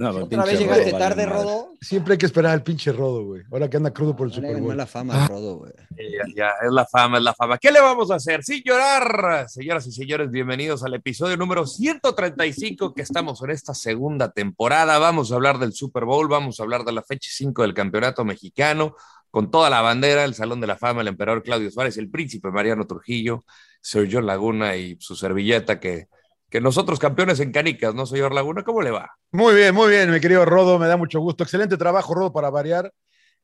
No, Otra vez llegaste tarde, Rodo. Siempre hay que esperar al pinche Rodo, güey. Ahora que anda crudo por el No Super Bowl. mala fama al Rodo, güey. Ya, ya, es la fama, es la fama. ¿Qué le vamos a hacer? Sin llorar. Señoras y señores, bienvenidos al episodio número 135 que estamos en esta segunda temporada. Vamos a hablar del Super Bowl, vamos a hablar de la fecha 5 del Campeonato Mexicano, con toda la bandera, el Salón de la Fama, el emperador Claudio Suárez, el príncipe Mariano Trujillo, Sergio Laguna y su servilleta que, que nosotros campeones en canicas, ¿no, señor Laguna? ¿Cómo le va? Muy bien, muy bien, mi querido Rodo. Me da mucho gusto. Excelente trabajo, Rodo, para variar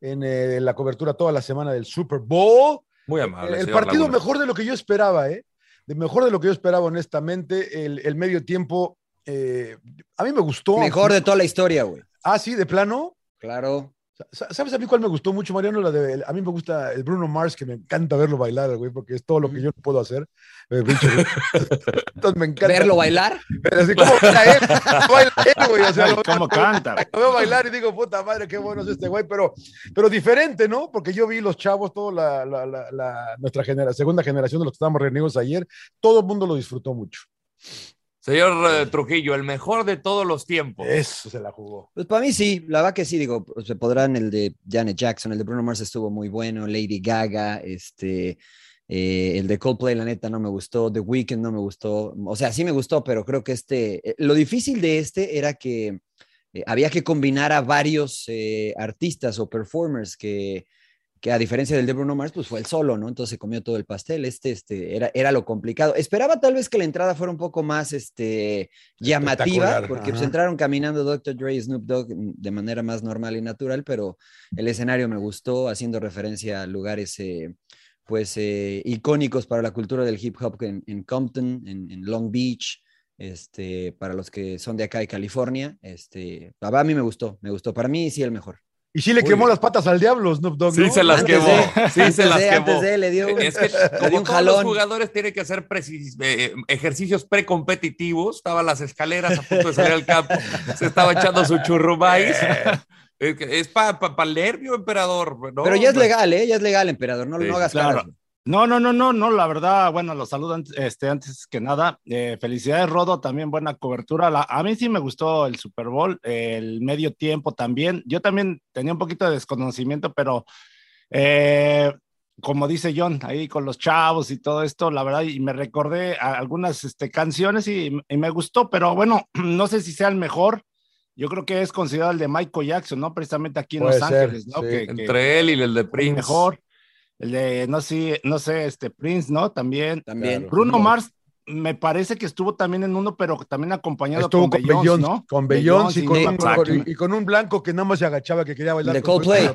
en eh, la cobertura toda la semana del Super Bowl. Muy amable. el señor partido Laguna. mejor de lo que yo esperaba, ¿eh? De mejor de lo que yo esperaba, honestamente. El, el medio tiempo, eh, a mí me gustó. Mejor de toda la historia, güey. Ah, sí, de plano. Claro. Sa- ¿Sabes a mí cuál me gustó mucho, Mariano? La de, a mí me gusta el Bruno Mars, que me encanta verlo bailar, güey, porque es todo lo que yo no puedo hacer. Eh, pinche, güey. Entonces me encanta. Verlo bailar. Así como baila él, baila él, güey. O sea, lo, ¿Cómo canta? lo veo bailar y digo, puta madre, qué bueno es este güey, pero, pero diferente, ¿no? Porque yo vi los chavos, toda la, la, la, la- nuestra genera, segunda generación de los que estábamos reunidos ayer, todo el mundo lo disfrutó mucho. Señor eh, Trujillo, el mejor de todos los tiempos. Eso se la jugó. Pues para mí sí, la verdad que sí, digo, se podrán el de Janet Jackson, el de Bruno Mars estuvo muy bueno, Lady Gaga, este, eh, el de Coldplay, la neta, no me gustó, The Weeknd no me gustó, o sea, sí me gustó, pero creo que este, eh, lo difícil de este era que eh, había que combinar a varios eh, artistas o performers que, que a diferencia del de Bruno Mars, pues fue el solo, ¿no? Entonces se comió todo el pastel, este, este, era, era lo complicado. Esperaba tal vez que la entrada fuera un poco más, este, llamativa, porque pues, entraron caminando Dr. Dre y Snoop Dogg mm, de manera más normal y natural, pero el escenario me gustó, haciendo referencia a lugares, eh, pues, eh, icónicos para la cultura del hip hop en, en Compton, en, en Long Beach, este, para los que son de acá de California, este, a mí me gustó, me gustó, para mí sí el mejor. Y sí le quemó las patas al diablo, Snoop Dogg. Sí, ¿no? se las Antes quemó. de- sí, antes se las de- quemó. antes de, le dio un- Es que, le dio como un todos los jalón. jugadores tienen que hacer precis- eh, ejercicios precompetitivos, estaban las escaleras a punto de salir al campo, se estaba echando su churrumais. Es, que es para el nervio, emperador. ¿no? pero ya es Pues, legal, ¿eh? Ya es legal, emperador, no, Sí, no hagas claro. caras. No, no, no, no, no, la verdad, bueno, los saludo antes, este, antes que nada. Eh, felicidades, Rodo, también buena cobertura. La- a mí sí me gustó el Super Bowl, el medio tiempo también. Yo también tenía un poquito de desconocimiento, pero eh, como dice John, ahí con los chavos y todo esto, la verdad, y me recordé a algunas este, canciones y, y me gustó, pero bueno, no sé si sea el mejor. Yo creo que es considerado el de Michael Jackson, ¿no? Precisamente aquí en Puede Los ser, Ángeles, ¿no? sí. Que- que- Entre él y el de Prince. mejor. El de, no sé, no sé, este Prince, ¿no? También. También. Claro. Bruno Mars me parece que estuvo también en uno, pero también acompañado Estuvo con Beyoncé, ¿no? con Beyoncé y, con, un- exacto. con- y con un blanco que nada más se agachaba que quería bailar. De con Coldplay.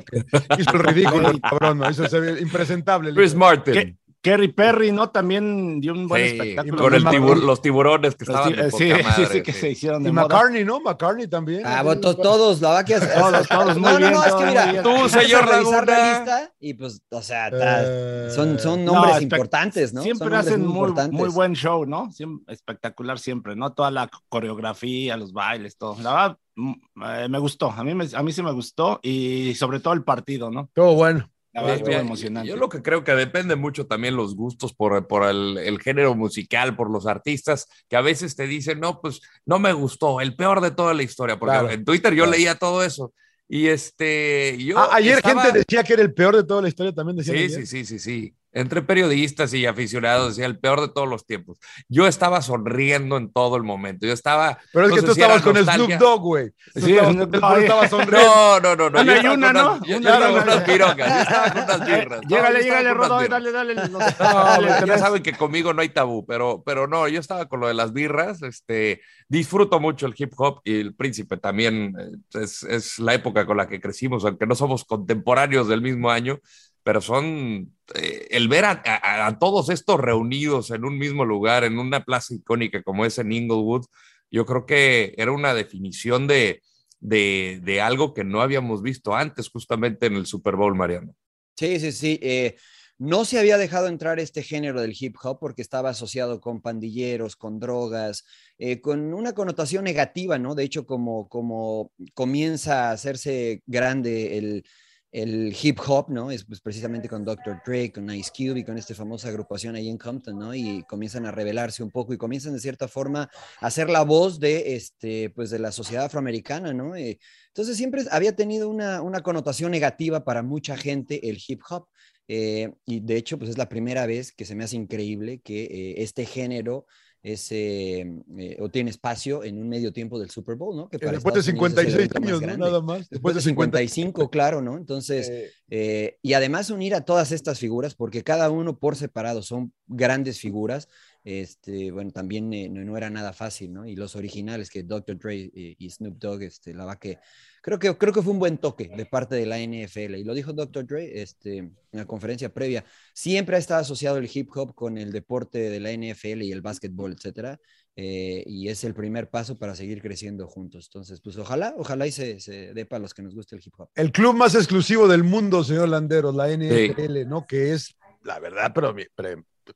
Hizo el ridículo, el cabrón, ¿no? Hizo se ve impresentable. el Chris. Martin. ¿Qué? Kerry Perry, ¿no? También dio un buen Sí, espectáculo. con el Los tibur- los tiburones que Los estaban de eh, sí, poca sí, madre, sí, que sí. se hicieron de Y moda. McCartney, ¿no? McCartney también. Ah, bueno, to- todos, la verdad que es- Todos, todos, muy no, bien, no, no, es que mira. Tú, señor Laguna. lista y pues, o sea, Eh, son, son No, nombres importantes, ¿no? Siempre hacen muy, muy buen show, ¿no? Siem- espectacular siempre, ¿no? Toda la coreografía, los bailes, todo. La verdad, mm, eh, me gustó. A mí, me- a mí sí me gustó y sobre todo el partido, ¿no? Todo bueno. La verdad, estuvo emocionante. Yo lo que creo que depende mucho también los gustos por, por el, el género musical, por los artistas, que a veces te dicen, no, pues no me gustó, el peor de toda la historia, porque Claro, en Twitter yo claro. leía todo eso. Y este, yo Ah, ayer estaba- gente decía que era el peor de toda la historia también. Decían Sí, ayer. sí, sí, sí, sí. Entre periodistas y aficionados, decía el peor de todos los tiempos. Yo estaba sonriendo en todo el momento. Yo estaba. Pero es no que tú si estabas con nostalgia. Snoop Dogg, güey. Sí, estabas sonriendo. No, no, no, no. Ana yo y estaba una, con ¿no? unas- Yo, yo Una, estaba con una. unas pirocas. Yo estaba con unas birras. Estaba con unas Rodo, dale, dale. No, ya saben que conmigo no hay tabú, pero, pero no, yo estaba con lo de las birras, este, disfruto mucho el hip hop y el príncipe también eh, es, es la época con la que crecimos, aunque no somos contemporáneos del mismo año, pero son eh, el ver a, a- todos estos reunidos en un mismo lugar, en una plaza icónica como es en Inglewood, yo creo que era una definición de, de, de algo que no habíamos visto antes justamente en el Super Bowl, Mariano. Sí, sí, sí. eh, no se había dejado entrar este género del hip hop porque estaba asociado con pandilleros, con drogas, eh, con una connotación negativa, ¿no? De hecho, como, como comienza a hacerse grande el, el hip hop, ¿no? Es pues, precisamente con Dr. Dre, con Ice Cube y con esta famosa agrupación ahí en Compton, ¿no? Y comienzan a rebelarse un poco y comienzan de cierta forma a ser la voz de, este, pues, de la sociedad afroamericana, ¿no? Eh, entonces siempre había tenido una, una connotación negativa para mucha gente el hip hop. eh, y de hecho, pues es la primera vez que se me hace increíble que eh, este género es, eh, eh, o tiene espacio en un medio tiempo del Super Bowl, ¿no? Que para Después de Estados el 56 evento más años, ¿no? Nada más. Después de 55, claro, ¿no? Entonces, eh, y además unir a todas estas figuras, porque cada uno por separado son grandes figuras, este, bueno, también eh, no, no era nada fácil, ¿no? Y los originales, que Dr. Dre eh, y Snoop Dogg, este, la va que, creo que, creo que fue un buen toque de parte de la NFL, y lo dijo Dr. Dre este, en la conferencia previa, siempre ha estado asociado el hip hop con el deporte de la NFL y el básquetbol, etcétera, eh, y es el primer paso para seguir creciendo juntos. Entonces, pues ojalá, ojalá y se, se dé para los que nos guste el hip hop. El club más exclusivo del mundo, señor Landeros, la NFL, ¿no? Que es, la verdad, pero pre,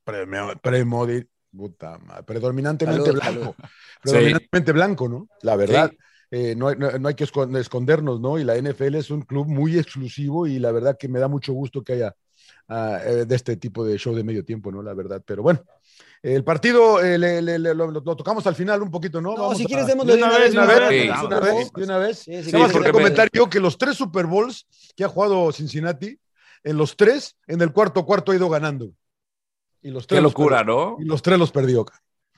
pre, pre- puta madre, predominantemente Salud, blanco. salud. Predominantemente blanco, ¿no? La verdad. eh, no, hay, no- no hay que escon- escondernos, ¿no? Y la NFL es un club muy exclusivo y la verdad que me da mucho gusto que haya ah, eh, de este tipo de show de medio tiempo, ¿no? La verdad, pero bueno. El partido eh, le- le- le- lo, lo tocamos al final un poquito, ¿no? No, si a- quieres, démosle de una vez, de una vez, una vez, de una vez. Porque comentar yo que los tres Super Bowls que ha jugado Cincinnati, en los tres, en el cuarto cuarto ha ido ganando. Y los tres Qué los locura, perdió. ¿no? Y los tres los perdió.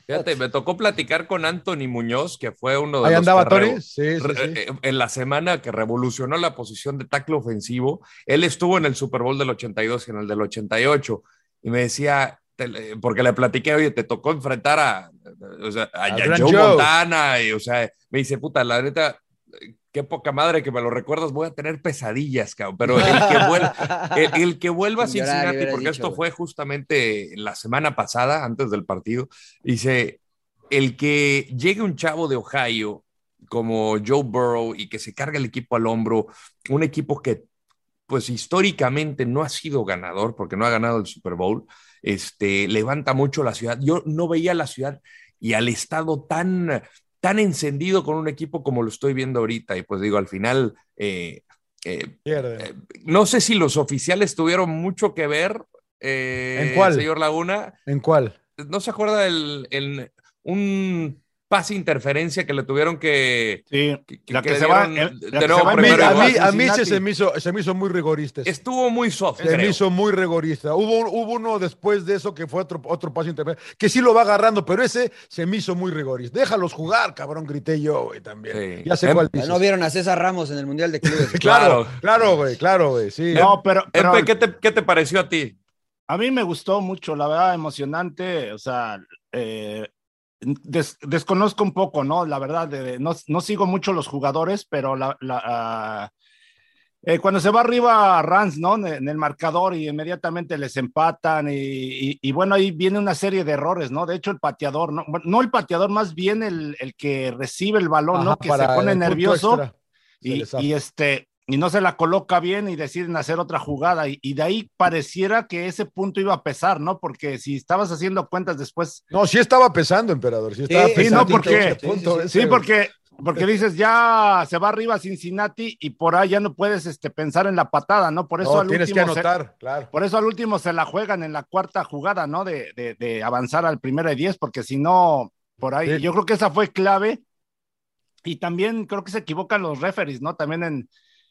Fíjate, me tocó platicar con Anthony Muñoz, que fue uno de Ahí los andaba Tony. Sí, sí, sí. eh, en la semana que revolucionó la posición de tackle ofensivo. Él estuvo en el Super Bowl del 82 y en el del 88 y me decía, te- porque le platiqué, oye, te tocó enfrentar a, o sea, a, A Joe, Joe. Montana y, o sea, me dice, puta, la neta, qué poca madre que me lo recuerdas, voy a tener pesadillas, cabrón. Pero el que vuelva, el, el que vuelva a llorar, Cincinnati, porque dicho, esto fue justamente la semana pasada, antes del partido, dice, el que llegue un chavo de Ohio como Joe Burrow y que se carga el equipo al hombro, un equipo que pues históricamente no ha sido ganador porque no ha ganado el Super Bowl, este, levanta mucho la ciudad. Yo no veía la ciudad y al estado tan, tan encendido con un equipo como lo estoy viendo ahorita. Y pues digo, al final, eh, eh, Pierde. no sé si los oficiales tuvieron mucho que ver, eh, ¿En cuál? señor Laguna. ¿En cuál? ¿No se acuerda el, el- un pase interferencia que le tuvieron que... Sí, que- la que se va, de nuevo se va A mí, a mí, a mí se, me hizo, se me hizo muy rigorista. eso. Estuvo muy soft, Se me hizo muy rigorista. Hubo, hubo uno después de eso que fue otro, otro paso intermedio, que sí lo va agarrando, pero ese se me hizo muy rigorista. Déjalos jugar, cabrón, grité yo, güey, también. Sí. Ya sé Em- cuál dices. No vieron a César Ramos en el Mundial de Clubes. Claro, Claro. claro, güey, claro, güey, sí. No, pero, pero Empe, ¿qué te, qué te pareció a ti? a mí me gustó mucho, la verdad, emocionante. O sea, eh, des- desconozco un poco, ¿no? La verdad, de- de- no, no sigo mucho los jugadores, pero la, la, ah, eh, cuando se va arriba Rans, ¿no? En, en el marcador y inmediatamente les empatan y, y- y bueno, ahí viene una serie de errores, ¿no? De hecho, el pateador, no, no el pateador, más bien el, el que recibe el balón, ¿no? Que se pone nervioso se y, y este y no se la coloca bien y deciden hacer otra jugada y, y de ahí pareciera que ese punto iba a pesar, ¿no? Porque si estabas haciendo cuentas después, No, sí estaba pesando, emperador. Sí, estaba Sí, sí, pesando. no, porque punto sí, porque porque dices ya se va arriba Cincinnati y por ahí ya no puedes este pensar en la patada, ¿no? Por eso No, al tienes que último se- anotar, claro. por eso al último se la juegan en la cuarta jugada, ¿no? De, de, de avanzar al primero de 10, porque si no, por ahí, Sí. yo creo que esa fue clave. Y también creo que se equivocan los referees, ¿no? También en,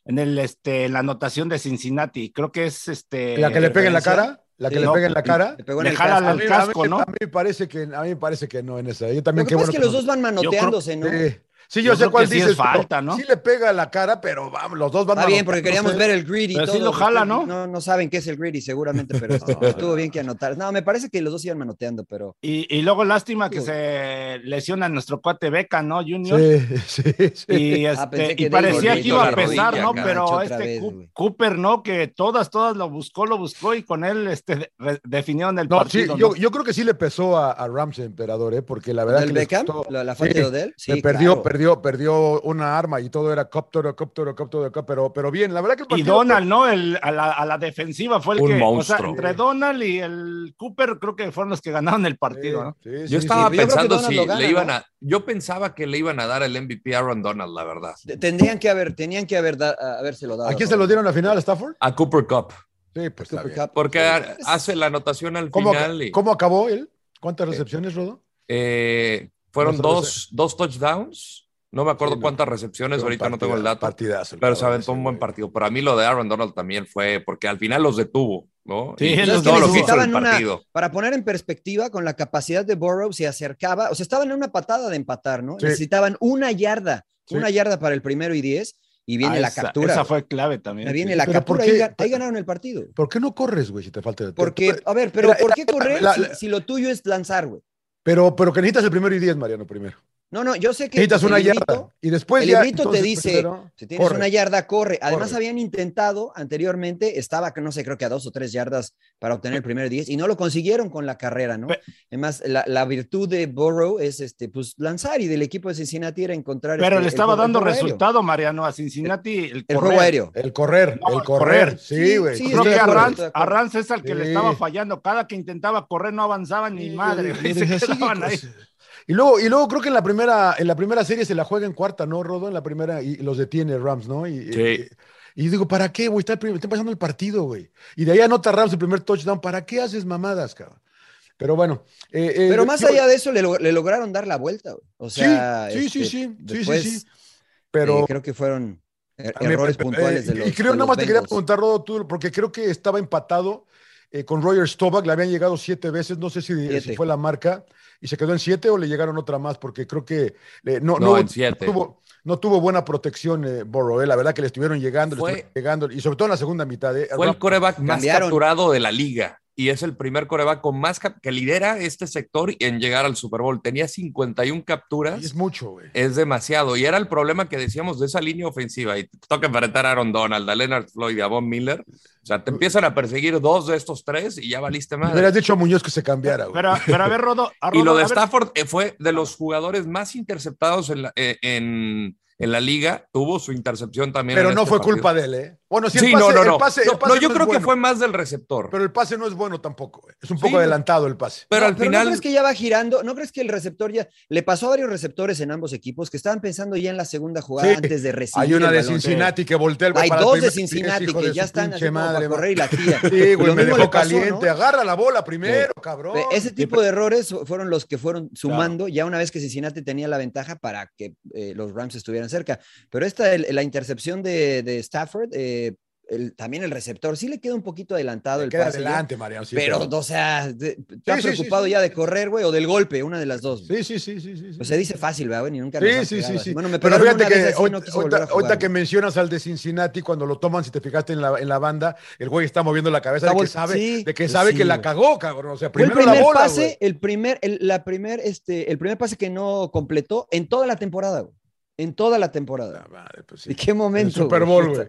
en el, este, en la anotación de Cincinnati. Creo que es este. ¿La que le pegue en la cara? La que Sí. le No, pega en la cara. le pegó en Le el jala casco. A el mí, a casco, mí- ¿no? a mí me parece que, a mí me parece que no en esa. Yo también Lo que pasa bueno es que los dos van manoteándose, ¿no? Sí. Sí, Yo yo, sé cuál dices. es falta, ¿no? Sí le pega la cara, pero vamos, los dos van Está bien, porque queríamos ver el grid y Pero todo. sí lo jala, ¿no? No, no saben qué es el grid y seguramente, pero esto- estuvo bien que anotar. No, me parece que los dos iban manoteando, pero Y, y luego lástima que Uy. se lesiona nuestro cuate Beca, ¿no, Junior? Sí, sí, sí. Y, Ah, este, que y parecía que iba a pesar, rodilla, ¿no? Pero este vez. Cooper, ¿no? Que todas, todas lo buscó, lo buscó y con él este, definieron el No, sí, partido. yo, ¿no? yo creo que sí le pesó a, a Ramsey, emperador, ¿eh? porque la verdad ¿Del que les Beckham? costó- ¿La, la falta de Odell? Sí, se perdió, claro. perdió, perdió una arma y todo era cóptero, cóptero, cóptero, cóptero, pero, pero bien, la verdad que el Y Donald, ¿no? El, a, la, a la defensiva fue el Un que. monstruo. O sea, entre Donald y el Cooper, creo que fueron los que ganaron el partido, ¿no? Sí, sí, Yo sí, estaba pensando si gana, le iban ¿no? a. Yo pensaba que le iban a dar el MVP a Aaron Donald, la verdad. Tendrían que haber, tenían que haber da- habérselo dado. ¿A quién se lo dieron a la final? ¿A Stafford? A Cooper Cup. Sí, pues Cooper. Cup. Porque Sí. hace la anotación al ¿Cómo, final. y, cómo acabó él? ¿Cuántas recepciones, Rodo? eh, fueron dos, dos touchdowns. No me acuerdo Sí, no. cuántas recepciones, ahorita no tengo el dato. Partidazo. el Pero se aventó un buen güey. partido. Pero a mí lo de Aaron Donald también fue porque al final los detuvo, ¿no? Sí, Y los todo lo que hizo el necesitaban una, partido. para poner en perspectiva, con la capacidad de Burrow se acercaba, o sea, estaban en una patada de empatar, ¿no? Sí. Necesitaban una yarda, Sí. una yarda para el primero y diez, y viene Ah, la esa- captura. Esa fue clave también. Ahí viene sí. la Pero ¿por captura, qué? ahí, ga- ahí ganaron el partido. ¿Por qué no corres, güey, si te falta Porque, te- a ver, pero Era- ¿por qué correr la- si- si, lo tuyo es lanzar, güey? Pero, pero que necesitas el primero y diez, Mariano, primero. No, no, yo sé que Necesitas una librito- yarda. Y después el ya. librito te dice, primero, si tienes corre. una yarda, corre. Además, Corre. habían intentado anteriormente, estaba, no sé, creo que a dos o tres yardas para obtener el primer 10 y no lo consiguieron con la carrera, ¿no? Pe- Además, la, la virtud de Burrow es este, pues, lanzar y del equipo de Cincinnati era encontrar. Pero este, le estaba el dando aéreo. resultado, Mariano, a Cincinnati. El, El correr. juego aéreo. El correr, No, el correr. correr. Sí, güey. sí, Creo que a. Rans es al que le estaba fallando. Cada que intentaba correr no avanzaban ni Sí, madre. se quedaban ahí. Y luego, y luego creo que en la primera, en la primera serie se la juega en cuarta, ¿no, Rodo? En la primera, y los detiene Rams, ¿no? Y, Sí. y, y digo, ¿para qué, güey? Está, está pasando el partido, güey. Y de ahí anota Rams el primer touchdown. ¿Para qué haces mamadas, cabrón? Pero bueno. eh, eh, Pero más yo- allá de eso, le, le lograron dar la vuelta. güey. O Sí, sea, sí, sí, este, sí, sí, sí, después, sí. Pero eh, creo que fueron er- mí, errores eh, puntuales de eh, los Y creo nada más te quería preguntar, Rodo, tú, porque creo que estaba empatado eh, con Roger Staubach, le habían llegado siete veces, no sé si, fue la marca, y se quedó en siete o le llegaron otra más, porque creo que eh, no, No, no, en siete. no tuvo, no tuvo buena protección eh, eh, la verdad que le estuvieron llegando, le estuvieron llegando, y sobre todo en la segunda mitad. eh, Fue el coreback más Cambiaron. capturado de la liga y es el primer coreback con más que lidera este sector en llegar al Super Bowl. Tenía 51 capturas. y es mucho, güey. Es demasiado. Y era el problema que decíamos de esa línea ofensiva. Y te toca enfrentar a Aaron Donald, a Leonard Floyd y a Von Miller. O sea, te empiezan a perseguir dos de estos tres y ya valiste Le madre. hubieras dicho a Muñoz que se cambiara, güey. Pero, pero a ver, Rodo. a Y lo de ver, Stafford eh, fue de los jugadores más interceptados en la, eh, en, en la liga. Tuvo su intercepción también. Pero en no este fue partido. culpa de él, ¿eh? Bueno, Sí, el pase, no, no, el no. pase- el No, pase no, yo no es creo que fue más del receptor. Pero el pase no es bueno tampoco, güey. Es un poco adelantado el pase. Pero No, al ¿no final. crees que ya va girando? ¿No crees que el receptor ya le pasó a varios receptores en ambos equipos que estaban pensando ya en la segunda jugada Sí. antes de recibir? Hay una el de balón? Cincinnati que voltea el Hay para dos de Cincinnati que de ya están madre, para correr y la tira. Sí, güey, me dejó pasó, caliente. ¿no? Agarra la bola primero, cabrón. Ese tipo de errores fueron los que fueron sumando ya una vez que Cincinnati tenía la ventaja para que eh, los Rams estuvieran cerca. Pero esta, el- la intercepción de, de Stafford, eh, el- también el receptor, sí le queda un poquito adelantado Le el queda pase. ya, adelante, Mariano. sí, pero, claro. o sea, está Sí, sí, sí, preocupado ya de correr, güey, o del golpe, una de las dos. Sí, sí, sí, sí, sí. Pues se dice fácil, ¿verdad, güey? Ni nunca Sí, sí, sí. Bueno, me Pero fíjate que y no ahorita- que mencionas al de Cincinnati, cuando lo toman, si te fijaste en la, en la banda, el güey está moviendo la cabeza de que sabe, de que, pues sabe que la cagó, cabrón. O sea, Fue el primero primer la bola, pase, güey. el primer, el, la primer, este, el primer pase que no completó en toda la temporada, güey. En toda la temporada. La madre, pues sí. ¿Y qué momento? Super Bowl, güey.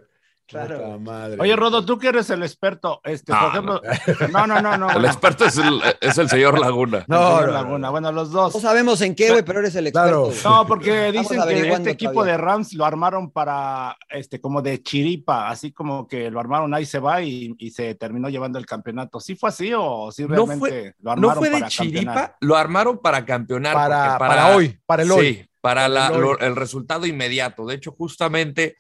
Claro. Puta madre, Oye. Rodo, tú que eres el experto, este, por No, ejemplo. No, no, no, no. El experto es el, es el señor Laguna. No, señor no, Laguna. Bueno, los dos. No sabemos en qué, güey, pero eres el experto. Claro. No, porque dicen que este equipo todavía. de Rams lo armaron para, este, como de chiripa, así como que lo armaron ahí se va y, y se terminó llevando el campeonato. ¿Sí fue así o sí No realmente fue, lo armaron no fue de para chiripa, campeonar? lo armaron para campeonar. Para, para hoy, para el hoy. Sí, para, la- el hoy. lo- el resultado inmediato. De hecho, justamente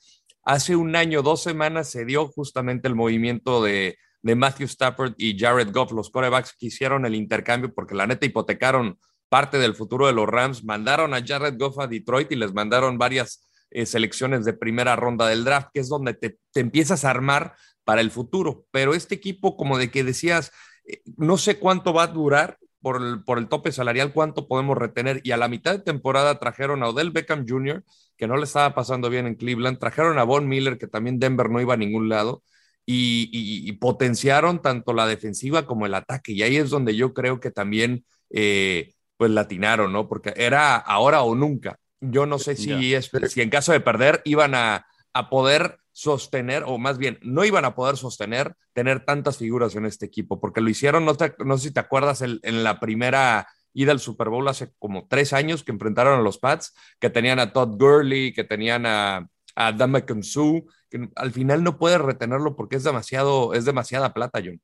hace un año, dos semanas, se dio justamente el movimiento de, Matthew Stafford y Jared Goff, los corebacks que hicieron el intercambio, porque la neta hipotecaron parte del futuro de los Rams, mandaron a Jared Goff a Detroit y les mandaron varias eh, selecciones de primera ronda del draft, que es donde te, te empiezas a armar para el futuro. Pero este equipo, como de que decías, eh, no sé cuánto va a durar por el, por el tope salarial, cuánto podemos retener. Y a la mitad de temporada trajeron a Odell Beckham Jr., que no le estaba pasando bien en Cleveland, trajeron a Von Miller, que también Denver no iba a ningún lado. Y, y, y potenciaron tanto la defensiva como el ataque. Y ahí es donde yo creo que también eh, pues latinaron, ¿no? Porque era ahora o nunca. Yo no sé si, es, si en caso de perder iban a, a, poder sostener, o más bien, no iban a poder sostener tener tantas figuras en este equipo, porque lo hicieron, no, te, no sé si te acuerdas, el, en la primera ida al Super Bowl hace como tres años que enfrentaron a los Pats, que tenían a Todd Gurley, que tenían a, a Dan que al final no puedes retenerlo porque es demasiado, es demasiada plata, John.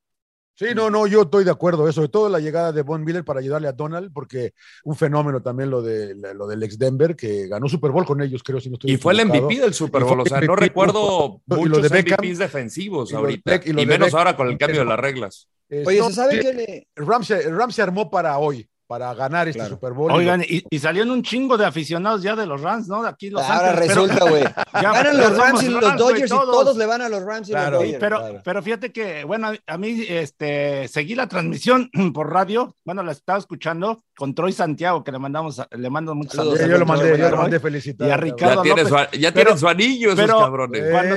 Sí, no, no, yo estoy de acuerdo, sobre todo la llegada de Von Miller para ayudarle a Donald, porque un fenómeno también lo, de, lo del ex Denver, que ganó Super Bowl con ellos, creo, si no estoy Y fue el MVP del Super Bowl, o sea, no recuerdo muchos de Beckham, MVPs defensivos y ahorita, y, y menos ahora con el cambio de las reglas. Oye, ¿se sabe que le... Ram se, Ram se armó para hoy, para ganar este claro. Super Bowl. Oigan, y, y, salieron un chingo de aficionados ya de los Rams, ¿no? De aquí Los Ahora Ángeles, resulta, güey. Ganan los Rams y los Rams, Dodgers y todos le van a los Rams y claro, los Dodgers. Pero, claro. pero fíjate que, bueno, a mí este, seguí la transmisión por radio, bueno, la estaba escuchando con Troy Santiago, que le mandamos, le mando muchos saludos. Sí, yo lo mandé, yo lo mandé felicitar. Y a Ricardo ya López. Tiene su, ya tienen su anillo esos pero, cabrones. Eh, cuando,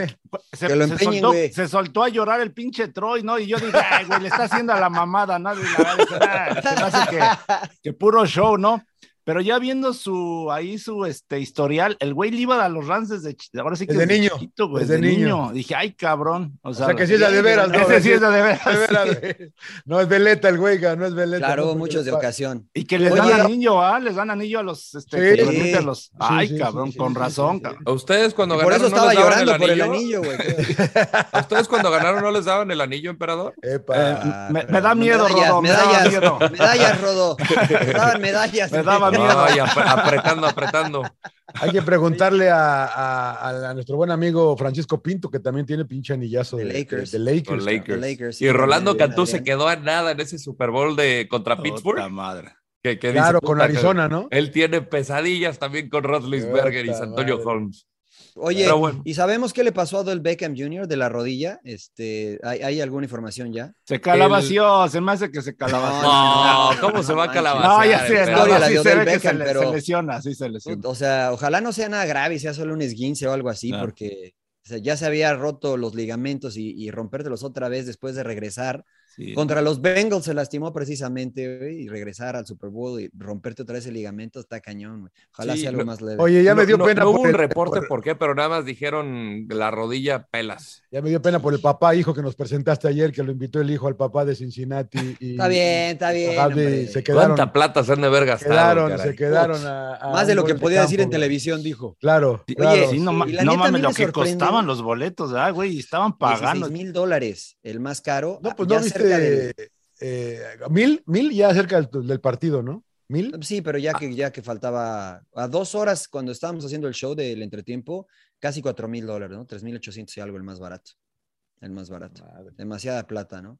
se, que lo se, empeñen, soltó, güey. se soltó a llorar el pinche Troy, ¿no? Y yo dije, ay, güey, le está haciendo a la mamada, ¿no? Y la verdad, se me hace que, que puro show, ¿no? Pero ya viendo su ahí su este historial, el güey le iba a los Rams desde ahora sí que desde, desde niño, chiquito, güey, desde, desde niño. niño. Dije, ay, cabrón. O sea, o sea que sí es de veras, ¿no? Ese sí es de veras. De veras sí. No es veleta el güey, no es veleta. Claro, no, muchos de ocasión. Y que les Oye, dan anillo, ¿ah? Les dan anillo a los, este, Sí. que los- a los- ay, sí, cabrón, sí, con sí, razón, sí, sí. cabrón. A ustedes cuando Y por ganaron eso no estaba daban llorando el por el anillo. güey. ¿A ustedes cuando ganaron no les daban el anillo, emperador? Epa. Eh, me, me da miedo, medallas, Rodo, me da medallas, miedo. medallas, Rodo. Me daban medallas. Me daba miedo. Ay, ap- apretando, apretando. Hay que preguntarle a, a, a, nuestro buen amigo Francisco Pinto, que también tiene pinche anillazo de, De Lakers. de, de Lakers. Lakers. The Lakers, sí, y Rolando bien, Cantú bien. se quedó a nada en ese Super Bowl de contra Puta Pittsburgh. madre. Que, que Claro, dice, con Arizona, ¿no? Él tiene pesadillas también con Roethlisberger y Puta Antonio madre. Holmes. Oye, Pero bueno. ¿y sabemos qué le pasó a Odell Beckham Jr. de la rodilla? Este, ¿hay, hay alguna información ya? Se calabació, se me hace que se calabació. No, no, ¿cómo no, se va a calabacear? No, ya sé, no, Historia, la sí de se que Beckham, se, le- pero- se lesiona, sí se lesiona. O sea, ojalá no sea nada grave y sea solo un esguince o algo así, Claro. porque o sea, ya se había roto los ligamentos y, y rompértelos otra vez después de regresar. Sí. Contra los Bengals se lastimó precisamente, güey, y regresar al Super Bowl y romperte otra vez el ligamento está cañón, güey. Ojalá Sí, sea algo no- más leve. Oye, ya me dio no- pena. No hubo por un el- reporte por- por qué, pero nada más dijeron la rodilla pelas. Ya me dio pena por el papá, hijo, que nos presentaste ayer, que lo invitó el hijo al papá de Cincinnati. Y, Está bien, está bien, se quedaron, ¿Cuánta plata se han de haber gastado? quedaron, caray? se quedaron a, a Más de lo que de podía decir en güey. televisión, dijo. Claro, Oye, claro. Sí, no, ma- y la no mames, lo que costaban los boletos, ah, güey, estaban pagando. 16 mil dólares, el más caro. No, pues ya no cerca del- viste. eh, mil, mil ya cerca del, del partido, ¿no? Mil. Sí, pero ya que, ya que faltaba a dos horas cuando estábamos haciendo el show del entretiempo, casi cuatro mil dólares, ¿no? Tres mil ochocientos y algo el más barato. El más barato. Demasiada plata, ¿no?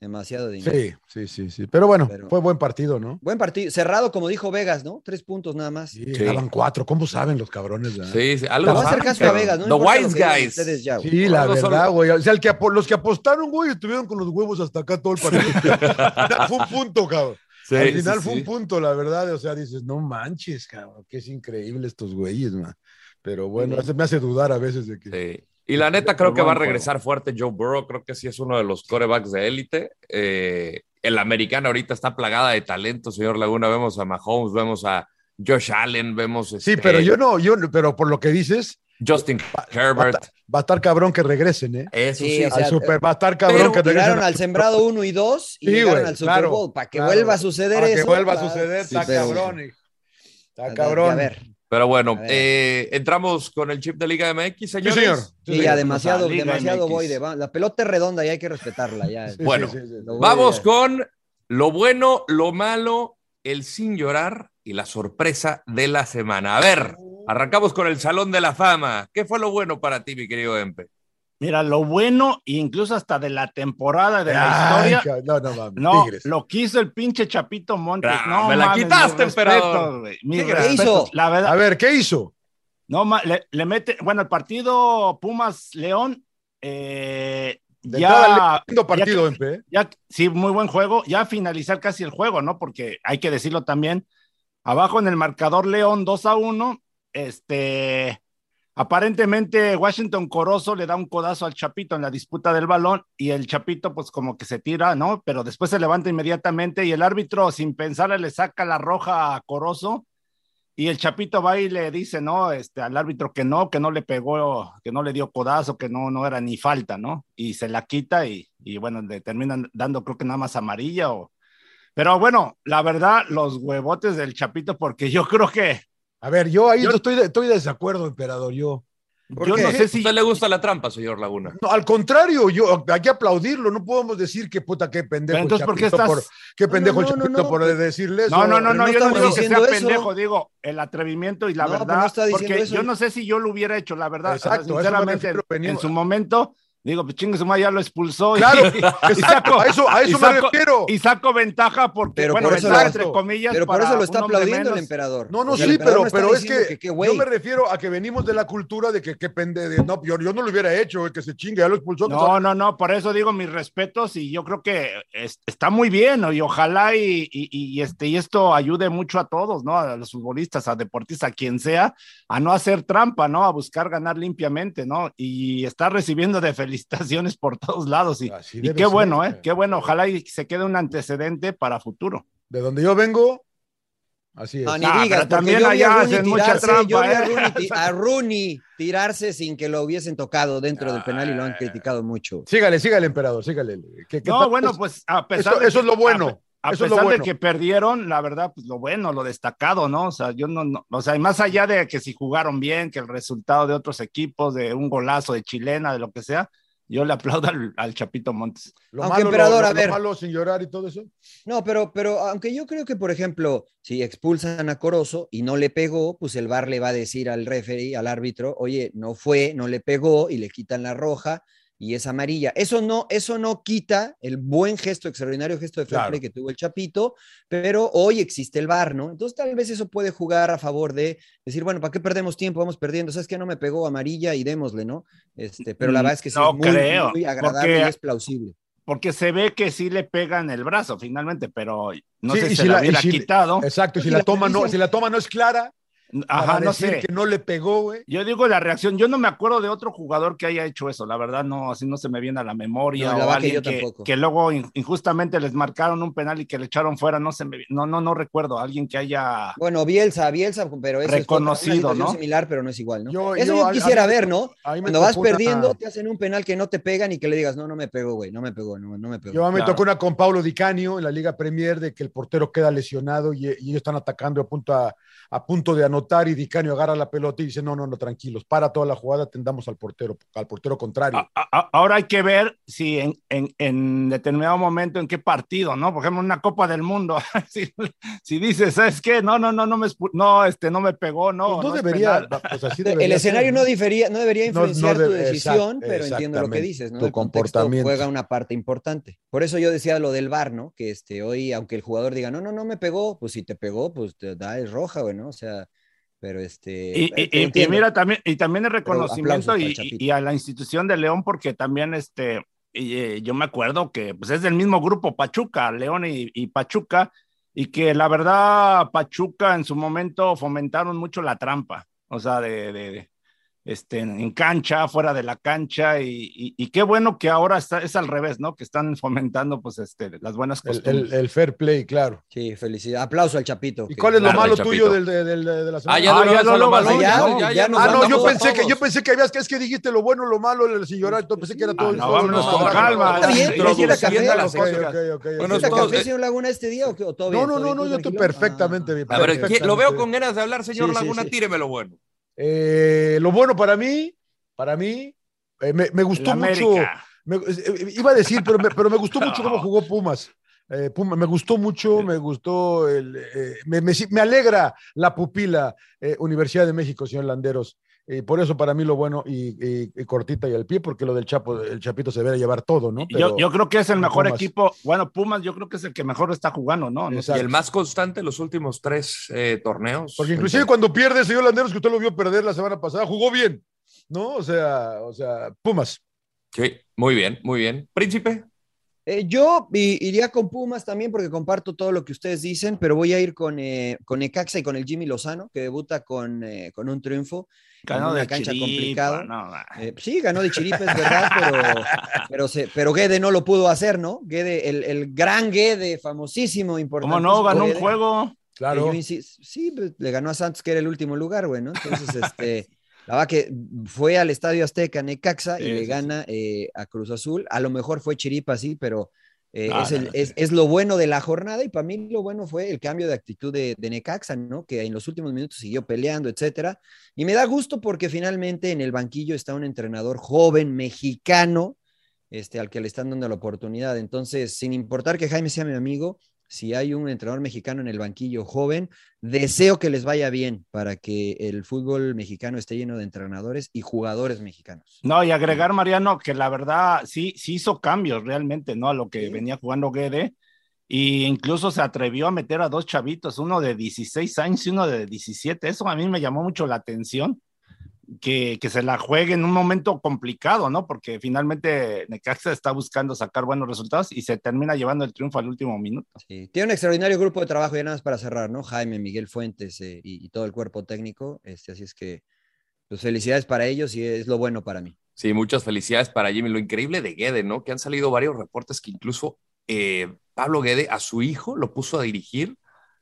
Demasiado dinero. Sí, sí, sí, sí. Pero bueno, Pero- fue buen partido, ¿no? Buen partido. Cerrado, como dijo Vegas, ¿no? Tres puntos nada más. Sí, daban cuatro. ¿Cómo saben los cabrones? verdad? Sí, sí, algo a hacer caso a Vegas, ¿no? The importa lo Wise Guys. ustedes ya, güey. Sí, la Algo verdad, güey. O sea, el que apo- los que apostaron, güey, estuvieron con los huevos hasta acá todo el partido. fue un punto, cabrón. Sí, Al sí, final fue sí. un punto, la verdad. O sea, dices, no manches, cabrón, que es increíble estos güeyes, man. Pero bueno, me hace dudar a veces de que. Sí. Y la neta creo que va a regresar fuerte Joe Burrow, creo que sí es uno de los corebacks de élite. Eh, el americano ahorita está plagada de talento, señor Laguna. Vemos a Mahomes, vemos a Josh Allen, vemos Sí, este, pero yo no, yo, pero por lo que dices, Justin va, Herbert. va a estar cabrón que regresen, ¿eh? Eso Sí, sí. o sea, Al super, va a estar cabrón pero que regresen. Tiraron al sembrado uno y dos y Sí, llegaron güey, al Super claro, Bowl. Para que claro. vuelva a suceder Para eso. que vuelva a suceder, sí, está pero- cabrón. Está A cabrón. ver, Pero bueno, eh, entramos con el chip de Liga MX, Sí, señores. señor. Sí, Sí, señor. ya demasiado, Liga demasiado MX. voy de va- La pelota es redonda y hay que respetarla. Ya. Sí, Bueno, sí, sí, sí. Vamos con lo bueno, lo malo, el sin llorar y la sorpresa de la semana. A ver, arrancamos con el Salón de la Fama. ¿Qué fue lo bueno para ti, mi querido Empe? Mira, lo bueno, incluso hasta de la temporada de la Ay, historia. no, no mames. No, Tigres. lo quiso el pinche Chapito Montes. Ah, no, me la mames, quitaste, mis ¿Qué hizo? La verdad, A ver, ¿qué hizo? no, ma- le, le mete, bueno, el partido Pumas León, eh, ya, lindo partido, ya. ¿eh? ya, sí, muy buen juego. Ya finalizar casi el juego, ¿no? Porque hay que decirlo también. Abajo en el marcador León 2 a 1. Este, aparentemente Washington Corozo le da un codazo al Chapito en la disputa del balón y el Chapito pues como que se tira, ¿no? Pero después se levanta inmediatamente y el árbitro sin pensarle le saca la roja a Corozo y el Chapito va y le dice, ¿no? Este, al árbitro que no, que no le pegó, que no le dio codazo, que no, no era ni falta, ¿no? Y se la quita y, y bueno, le terminan dando creo que nada más amarilla o... Pero bueno, la verdad, los huevotes del Chapito, porque yo creo que... A ver, yo ahí yo, estoy, de, estoy de desacuerdo, emperador, yo. Yo no sé si. ¿A usted le gusta la trampa, señor Laguna? No, al contrario, yo hay que aplaudirlo. No podemos decir que puta, qué pendejo. Pero entonces, ¿por qué estás... por, qué pendejo no, no, el no, por decirle eso. No, no, no, no, yo no digo que sea pendejo, digo el atrevimiento y la verdad. porque eso. yo no sé si yo lo hubiera hecho, la verdad. Exacto, sinceramente, en, en su momento Digo, pues chingue su madre, ya lo expulsó. Claro, y, y saco, a eso, a eso saco, me refiero. Y saco ventaja porque, pero bueno, por eso ventaja lo, entre comillas. Pero por eso lo está aplaudiendo el emperador. No, no, sí, pero, pero es que, que, que yo me refiero a que venimos de la cultura de que, que pende, de, no, yo, yo, no lo hubiera hecho, que se chingue, ya lo expulsó. No, no, no, por eso digo mis respetos y yo creo que es, está muy bien ¿no? y ojalá y, y, y, este, y esto ayude mucho a todos, ¿no? A los futbolistas, a deportistas, a quien sea, a no hacer trampa, ¿no? A buscar ganar limpiamente, ¿no? Y está recibiendo de felicitaciones por todos lados. Y, y qué bueno, ¿eh? Qué bueno. Ojalá y se quede un antecedente para futuro. De donde yo vengo, así es. No, ni ah, digas, también allá hacen mucha trampa. Yo vi a, Rooney, a, Rooney, tirarse sin que lo hubiesen tocado dentro del penal y lo han criticado mucho. Sígale, sígale, emperador, sígale. ¿Qué, qué no, bueno, pues a pesar de eso que, es lo bueno. A, Eso pesar es lo bueno. de que perdieron, la verdad, pues lo bueno, lo destacado, ¿no? O sea, yo no, no, o sea, más allá de que si jugaron bien, que el resultado de otros equipos, de un golazo de chilena, de lo que sea, yo le aplaudo al, al Chapito Montes. Lo aunque malo, emperador, lo, lo, a ver. Lo malo sin llorar y todo eso. No, pero, pero aunque yo creo que, por ejemplo, si expulsan a Corozo y no le pegó, pues el VAR le va a decir al referee, al árbitro, oye, no fue, no le pegó y le quitan la roja y es amarilla. Eso no, eso no quita el buen gesto, extraordinario gesto de fair play que tuvo el Chapito, pero hoy existe el VAR, ¿no? Entonces tal vez eso puede jugar a favor de decir, bueno, ¿para qué perdemos tiempo? Vamos perdiendo. ¿Sabes que No me pegó amarilla y démosle, ¿no? Este, pero la verdad es que sí no es muy, creo, muy agradable porque, y es plausible. Porque se ve que sí le pegan el brazo finalmente, pero no sí, sé si se la hubiera si, quitado. Exacto, si la, toma no, si la toma no es clara, Ajá, no sé. que no le pegó, güey. Yo digo la reacción, yo no me acuerdo de otro jugador que haya hecho eso, la verdad no, así no se me viene a la memoria no, o alguien que, que, que, luego injustamente les marcaron un penal y que le echaron fuera, no se me, no, no, no recuerdo, alguien que haya Bueno, Bielsa, Bielsa, pero eso reconocido, es ¿no? similar, pero no es igual, ¿no? Yo, eso yo, yo quisiera a, ver, ¿no? Cuando vas una... perdiendo, te hacen un penal que no te pegan y que le digas, no, no me pegó, güey, no me pegó, no, no me pegó. Yo me claro. tocó una con Paulo Di Canio en la Liga Premier de que el portero queda lesionado y, y ellos están atacando a punto, a, a punto de anotar y Di Canio agarra la pelota y dice, no, no, no, tranquilos, para toda la jugada, tendamos al portero, al portero contrario. A, a, ahora hay que ver si en, en, en, determinado momento, en qué partido, ¿no? Por ejemplo, en una Copa del Mundo, si, si, dices, ¿sabes qué? No, no, no, no me, no, este, no me pegó, no. Pues no, no debería, pues así debería El escenario ser. no, difería, no debería influenciar no, tu decisión, exact, pero entiendo lo que dices, ¿no? Tu el comportamiento juega una parte importante. Por eso yo decía lo del VAR, ¿no? Que este, hoy, aunque el jugador diga, no, no, no me pegó, pues si te pegó, pues te da es roja, güey, ¿no? O sea, pero este y, y, y, mira también y también el reconocimiento y, y, a la institución de León porque también este eh, yo me acuerdo que pues es del mismo grupo Pachuca León y, Pachuca y que la verdad Pachuca en su momento fomentaron mucho la trampa o sea de este, en cancha, fuera de la cancha, y, y, y, qué bueno que ahora está, es al revés, ¿no? Que están fomentando, pues, este, las buenas costumbres. El, el, el fair play, claro. Sí, felicidad. Aplauso al Chapito. ¿Y cuál es lo malo tuyo del, del, del, de la semana? Ah, ya, ah, ya, no, lo malo, ya, ya, ya, Ah, no, yo pensé que, yo pensé que habías, que es que dijiste lo bueno, lo malo, el sin llorar, pensé que era todo. Ah, no, vámonos con calma. Bueno, café, señor Laguna, este día o todo No, no, no, no, yo estoy perfectamente. A ver, lo veo con ganas de hablar, señor Laguna, tíreme lo bueno. Eh, lo bueno para mí, para mí, eh, me, me, gustó mucho. Me, eh, iba a decir, pero me, pero me gustó mucho cómo jugó Pumas. Eh, Puma, me gustó mucho, me gustó, el, eh, me, me, me, alegra la pupila Universidad de México, señor Landeros. Por eso para mí lo bueno y, y, y, cortita y al pie, porque lo del Chapo, el Chapito se debe llevar todo, ¿no? Pero, yo, yo, creo que es el mejor Pumas. equipo. Bueno, Pumas yo creo que es el que mejor está jugando, ¿no? Exacto. Y el más constante los últimos tres eh, torneos. Porque inclusive cuando pierde, señor Landeros, que usted lo vio perder la semana pasada, jugó bien. ¿no? O sea, o sea, Pumas. Sí, muy bien, muy bien. Príncipe. Eh, yo iría con Pumas también porque comparto todo lo que ustedes dicen, pero voy a ir con, eh, con Ecaxa y con el Jimmy Lozano, que debuta con, eh, con un triunfo. Ganó una de cancha chiripa, complicada. no, Eh, sí, ganó de chiripa, es verdad, pero, pero, se, pero Guede no lo pudo hacer, ¿no? Guede, el, el gran Guede, famosísimo, importante. ¿Cómo no? Ganó un juego. Claro. Sí, pues, le ganó a Santos, que era el último lugar, güey, ¿no? Entonces, este, la verdad que fue al Estadio Azteca, Necaxa, y le gana eh, a Cruz Azul. A lo mejor fue chiripa, sí, pero eh, No, es, no, el- no, es- es lo bueno de la jornada, y para mí lo bueno fue el cambio de actitud de, de Necaxa, ¿no? Que en los últimos minutos siguió peleando, etcétera. Y me da gusto porque finalmente en el banquillo está un entrenador joven, mexicano, este, al que le están dando la oportunidad. Entonces, sin importar que Jaime sea mi amigo, si hay un entrenador mexicano en el banquillo joven, deseo que les vaya bien para que el fútbol mexicano esté lleno de entrenadores y jugadores mexicanos. No, y agregar, Mariano, que la verdad sí, sí hizo cambios realmente, ¿no? A lo que venía jugando Guede. Y incluso se atrevió a meter a dos chavitos, uno de 16 años y uno de 17. Eso a mí me llamó mucho la atención, que, que se la juegue en un momento complicado, ¿no? Porque finalmente Necaxa está buscando sacar buenos resultados y se termina llevando el triunfo al último minuto. Sí, Tiene un extraordinario grupo de trabajo, ya nada más para cerrar, ¿no? Jaime, Miguel Fuentes eh, y, y todo el cuerpo técnico. Este, así es que, pues felicidades para ellos y es lo bueno para mí. Sí, muchas felicidades para Jimmy. Lo increíble de Guede, ¿no? Que han salido varios reportes que incluso eh, Pablo Guede a su hijo lo puso a dirigir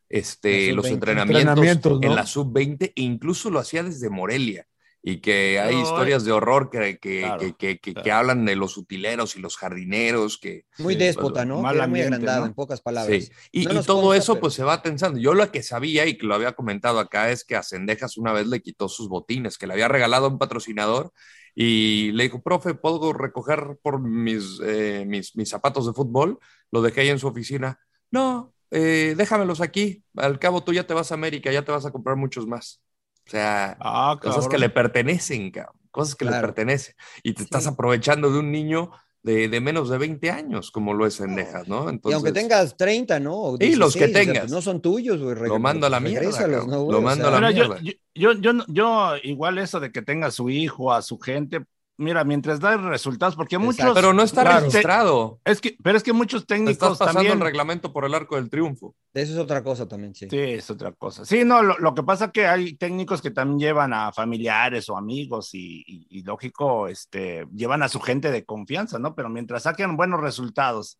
este, los sub-20. entrenamientos, Entrenamientos, ¿no? en la sub-20 e incluso lo hacía desde Morelia. Y que hay No, historias de horror que, que, Claro, que, que- que- claro. que hablan de los utileros y los jardineros, que Muy déspota, ¿no? mal muy ¿no? en pocas palabras. Sí, y, No y todo consta, eso pero- pues se va tensando. Yo lo que sabía y que lo había comentado acá es que a Cendejas una vez le quitó sus botines, que le había regalado a un patrocinador y le dijo, profe, ¿puedo recoger por mis, eh, mis, mis zapatos de fútbol? Lo dejé ahí en su oficina. No, eh, déjamelos aquí. Al cabo tú ya te vas a América, ya te vas a comprar muchos más. O sea, Ah, cosas que le pertenecen, cabrón, cosas que le Claro. pertenecen. Y te estás aprovechando de un niño de, de menos de 20 años, como lo es Cendejas, ¿no? y aunque tengas 30, ¿no? Sí, los que 16, o sea, tengas. pues no son tuyos, güey. Lo mando a la mierda. ¿no? Lo O mando sea, a la Mira, mierda. yo, yo, yo, yo igual eso de que tenga a su hijo, a su gente, mira, mientras da resultados, porque muchos... Pero no está Claro. registrado. Es que, pero es que muchos Te estás técnicos pasando también... el reglamento por el arco del triunfo. Eso es otra cosa también, sí. Sí, es otra cosa. Sí, no, lo, lo que pasa es que hay técnicos que también llevan a familiares o amigos y, y- y lógico, este, llevan a su gente de confianza, ¿no? Pero mientras saquen buenos resultados,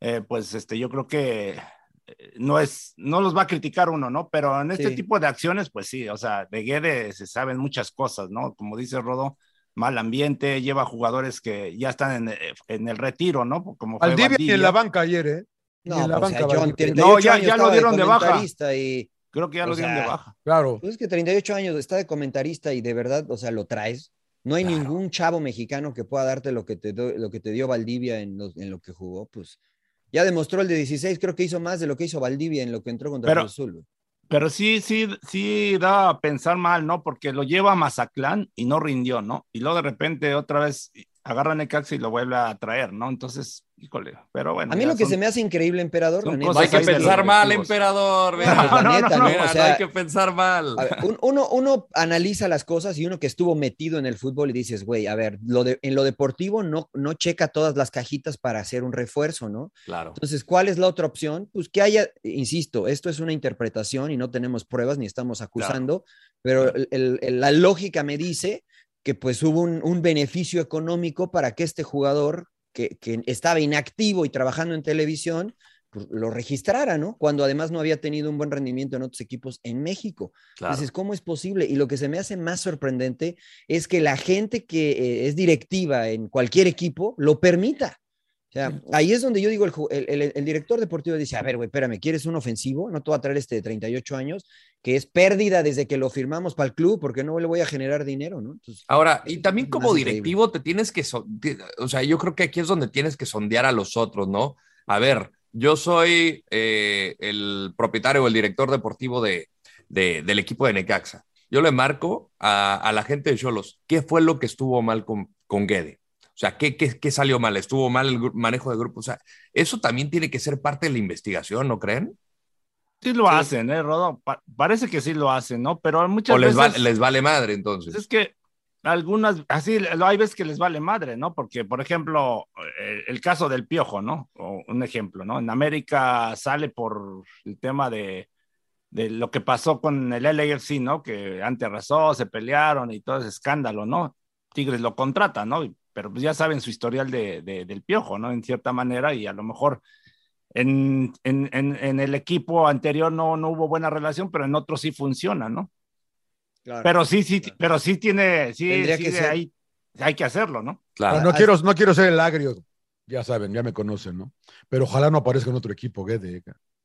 eh, pues este, yo creo que eh, no es, no los va a criticar uno, ¿no? Pero en este Sí. tipo de acciones, pues sí, o sea, de Guede se saben muchas cosas, ¿no? Como dice Rodo, mal ambiente, lleva jugadores que ya están en, eh, en el retiro, ¿no? Como fue Valdivia ni Valdivia. en la banca ayer, ¿eh? No, en la pues, sea, banca. John, Valdivia. 38 No, ya- ya lo de dieron de baja. comentarista Y, Creo que ya lo dieron de baja. Claro. pues es que 38 años está de comentarista y de verdad, o sea, lo traes. No hay ningún chavo mexicano que pueda darte lo que te, do- lo que te dio Valdivia en, los- en lo que jugó, pues ya demostró el de 16, creo que hizo más de lo que hizo Valdivia en lo que entró contra Pero- Cruz Azul. Pero sí, sí, sí da a pensar mal, ¿no? Porque lo lleva a Mazatlán y no rindió, ¿no? Y luego de repente otra vez agarra a Necaxa y lo vuelve a traer, ¿no? Entonces, híjole, pero bueno. A mí lo que son- se me hace increíble, emperador, son la neta, cosas No hay que pensar mal, emperador. No, mira. la neta, ¿no? Mira, O no sea, hay que pensar mal. Ver, uno, uno analiza las cosas y uno que estuvo metido en el fútbol y dices, güey, a ver, lo de, en lo deportivo no, no checa todas las cajitas para hacer un refuerzo, ¿no? Claro. Entonces, ¿cuál es la otra opción? Pues que haya, insisto, esto es una interpretación y no tenemos pruebas ni estamos acusando, pero el- el- el- la lógica me dice que pues hubo un, un beneficio económico para que este jugador que, que estaba inactivo y trabajando en televisión, pues, lo registrara, ¿no? Cuando además no había tenido un buen rendimiento en otros equipos en México. Claro. Entonces, ¿cómo es posible? Y lo que se me hace más sorprendente es que la gente que eh, es directiva en cualquier equipo lo permita. O sea, ahí es donde yo digo, el, el- el- director deportivo dice, a ver, güey, espérame, ¿quieres un ofensivo? No te voy a traer este de 38 años, que es pérdida desde que lo firmamos para el club, porque no le voy a generar dinero, ¿no? Entonces, Ahora, y también como increíble. directivo te tienes que, so- o sea, yo creo que aquí es donde tienes que sondear a los otros, ¿no? A ver, yo soy eh, el propietario o el director deportivo de, de- del equipo de Necaxa. Yo le marco a, a la gente de Cholos, ¿qué fue lo que estuvo mal con, con Guede? O sea, ¿qué, qué, qué salió mal? ¿Estuvo mal el manejo de grupo? O sea, eso también tiene que ser parte de la investigación, ¿no creen? Sí lo hacen, ¿eh, Rodo? Pa- parece que sí lo hacen, ¿no? Pero muchas ¿O les, veces... va- les vale madre entonces? Es que algunas, así, hay veces que les vale madre, ¿no? Porque, por ejemplo, el, el, caso del piojo, ¿no? O un ejemplo, ¿no? En América sale por el tema de, de lo que pasó con el LAFC, ¿no? Que antes arrasó, se pelearon y todo ese escándalo, ¿no? Tigres lo contrata, ¿no? Pero pues ya saben su historial de, de, del piojo, ¿no? En cierta manera, y a lo mejor en, en, en, en, el equipo anterior no, no hubo buena relación, pero en otros sí funciona, ¿no? Claro, pero sí, sí, claro. pero sí tiene, sí, sí que ser- hay, hay que hacerlo, ¿no? Claro. No, no quiero, no quiero ser el agrio, ya saben, ya me conocen, ¿no? Pero ojalá no aparezca en otro equipo, Guede.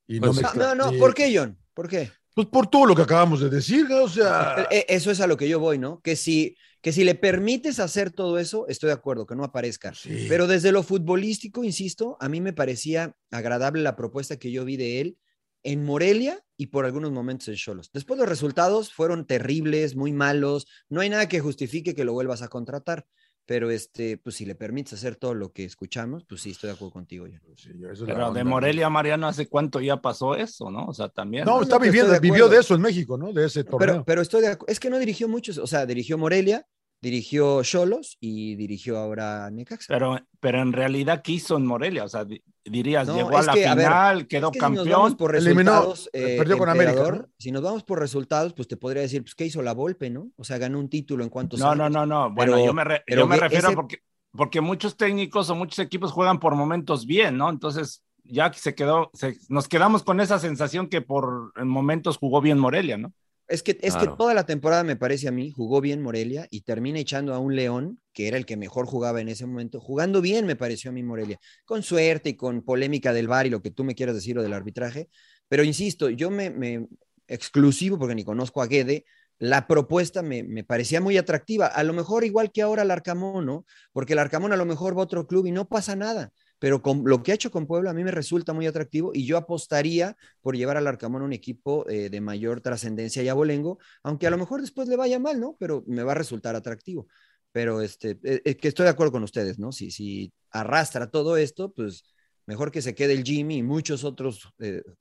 Y no, Pues me No, no, no, eh, ¿por qué, John? ¿Por qué? Pues por todo lo que acabamos de decir, o sea. Eh, Eso es a lo que yo voy, ¿no? Que si, que si le permites hacer todo eso, estoy de acuerdo, que no aparezca. Sí. Pero desde lo futbolístico, insisto, a mí me parecía agradable la propuesta que yo vi de él en Morelia y por algunos momentos en Cholos. Después los resultados fueron terribles, muy malos. No hay nada que justifique que lo vuelvas a contratar. Pero este, pues si le permites hacer todo lo que escuchamos, pues sí, estoy de acuerdo contigo, John. Sí, eso es la Pero de Morelia, Mariano, ¿hace cuánto ya pasó eso, no? O sea, también. No, No, está viviendo, de vivió acuerdo. de eso en México, ¿no? De ese torneo. Pero, pero estoy de acu- Es que no dirigió muchos, o sea, dirigió Morelia, dirigió Cholos y dirigió ahora Necaxa. Pero, pero en realidad quiso en Morelia, o sea, di- dirías, No, llegó a la que, a ver, final, quedó Es que si nos vamos campeón. por Eliminó, resultados, eh, eh, perdió con América. Si nos vamos por resultados, pues te podría decir, pues, ¿qué hizo la Volpe, no? O sea, ganó un título en cuantos No, años. no, no, no. Bueno, Pero- yo me, re- pero yo me que refiero ese- porque, porque muchos técnicos o muchos equipos juegan por momentos bien, ¿no? Entonces, ya se quedó, se- nos quedamos con esa sensación que por momentos jugó bien Morelia, ¿no? Es que, es Claro. que toda la temporada, me parece a mí, jugó bien Morelia y termina echando a un León, que era el que mejor jugaba en ese momento, jugando bien, me pareció a mí Morelia, con suerte y con polémica del VAR y lo que tú me quieras decir o del arbitraje. Pero insisto, yo me, me exclusivo, porque ni conozco a Guede, la propuesta me, me parecía muy atractiva. A lo mejor igual que ahora el Arcamón, ¿no? Porque el Arcamón a lo mejor va a otro club y no pasa nada. Pero con lo que ha hecho con Puebla a mí me resulta muy atractivo y yo apostaría por llevar al Arcamón a un equipo eh, de mayor trascendencia y abolengo, aunque a lo mejor después le vaya mal, ¿no? Pero me va a resultar atractivo. Pero este, eh, eh, que estoy de acuerdo con ustedes, ¿no? Si, si arrastra todo esto, pues mejor que se quede el Jimmy y muchos otros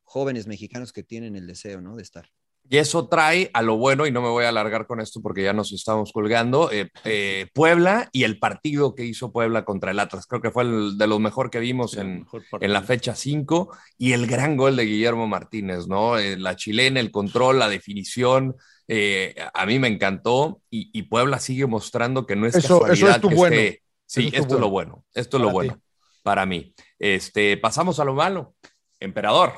jóvenes mexicanos que tienen el deseo, ¿no? De estar. Y eso trae a lo bueno, y no me voy a alargar con esto porque ya nos estamos colgando, eh, eh, Puebla y el partido que hizo Puebla contra el Atlas. Creo que fue el de los mejor que vimos en, en la fecha 5 y el gran gol de Guillermo Martínez, ¿no? Eh, la chilena, el control, la definición, eh, a mí me encantó y, y Puebla sigue mostrando que no es Eso- eso casualidad es tu que bueno. esté- Sí, Eso es tu esto es lo bueno. esto es lo ti. bueno para mí. Este, pasamos a lo malo. Emperador.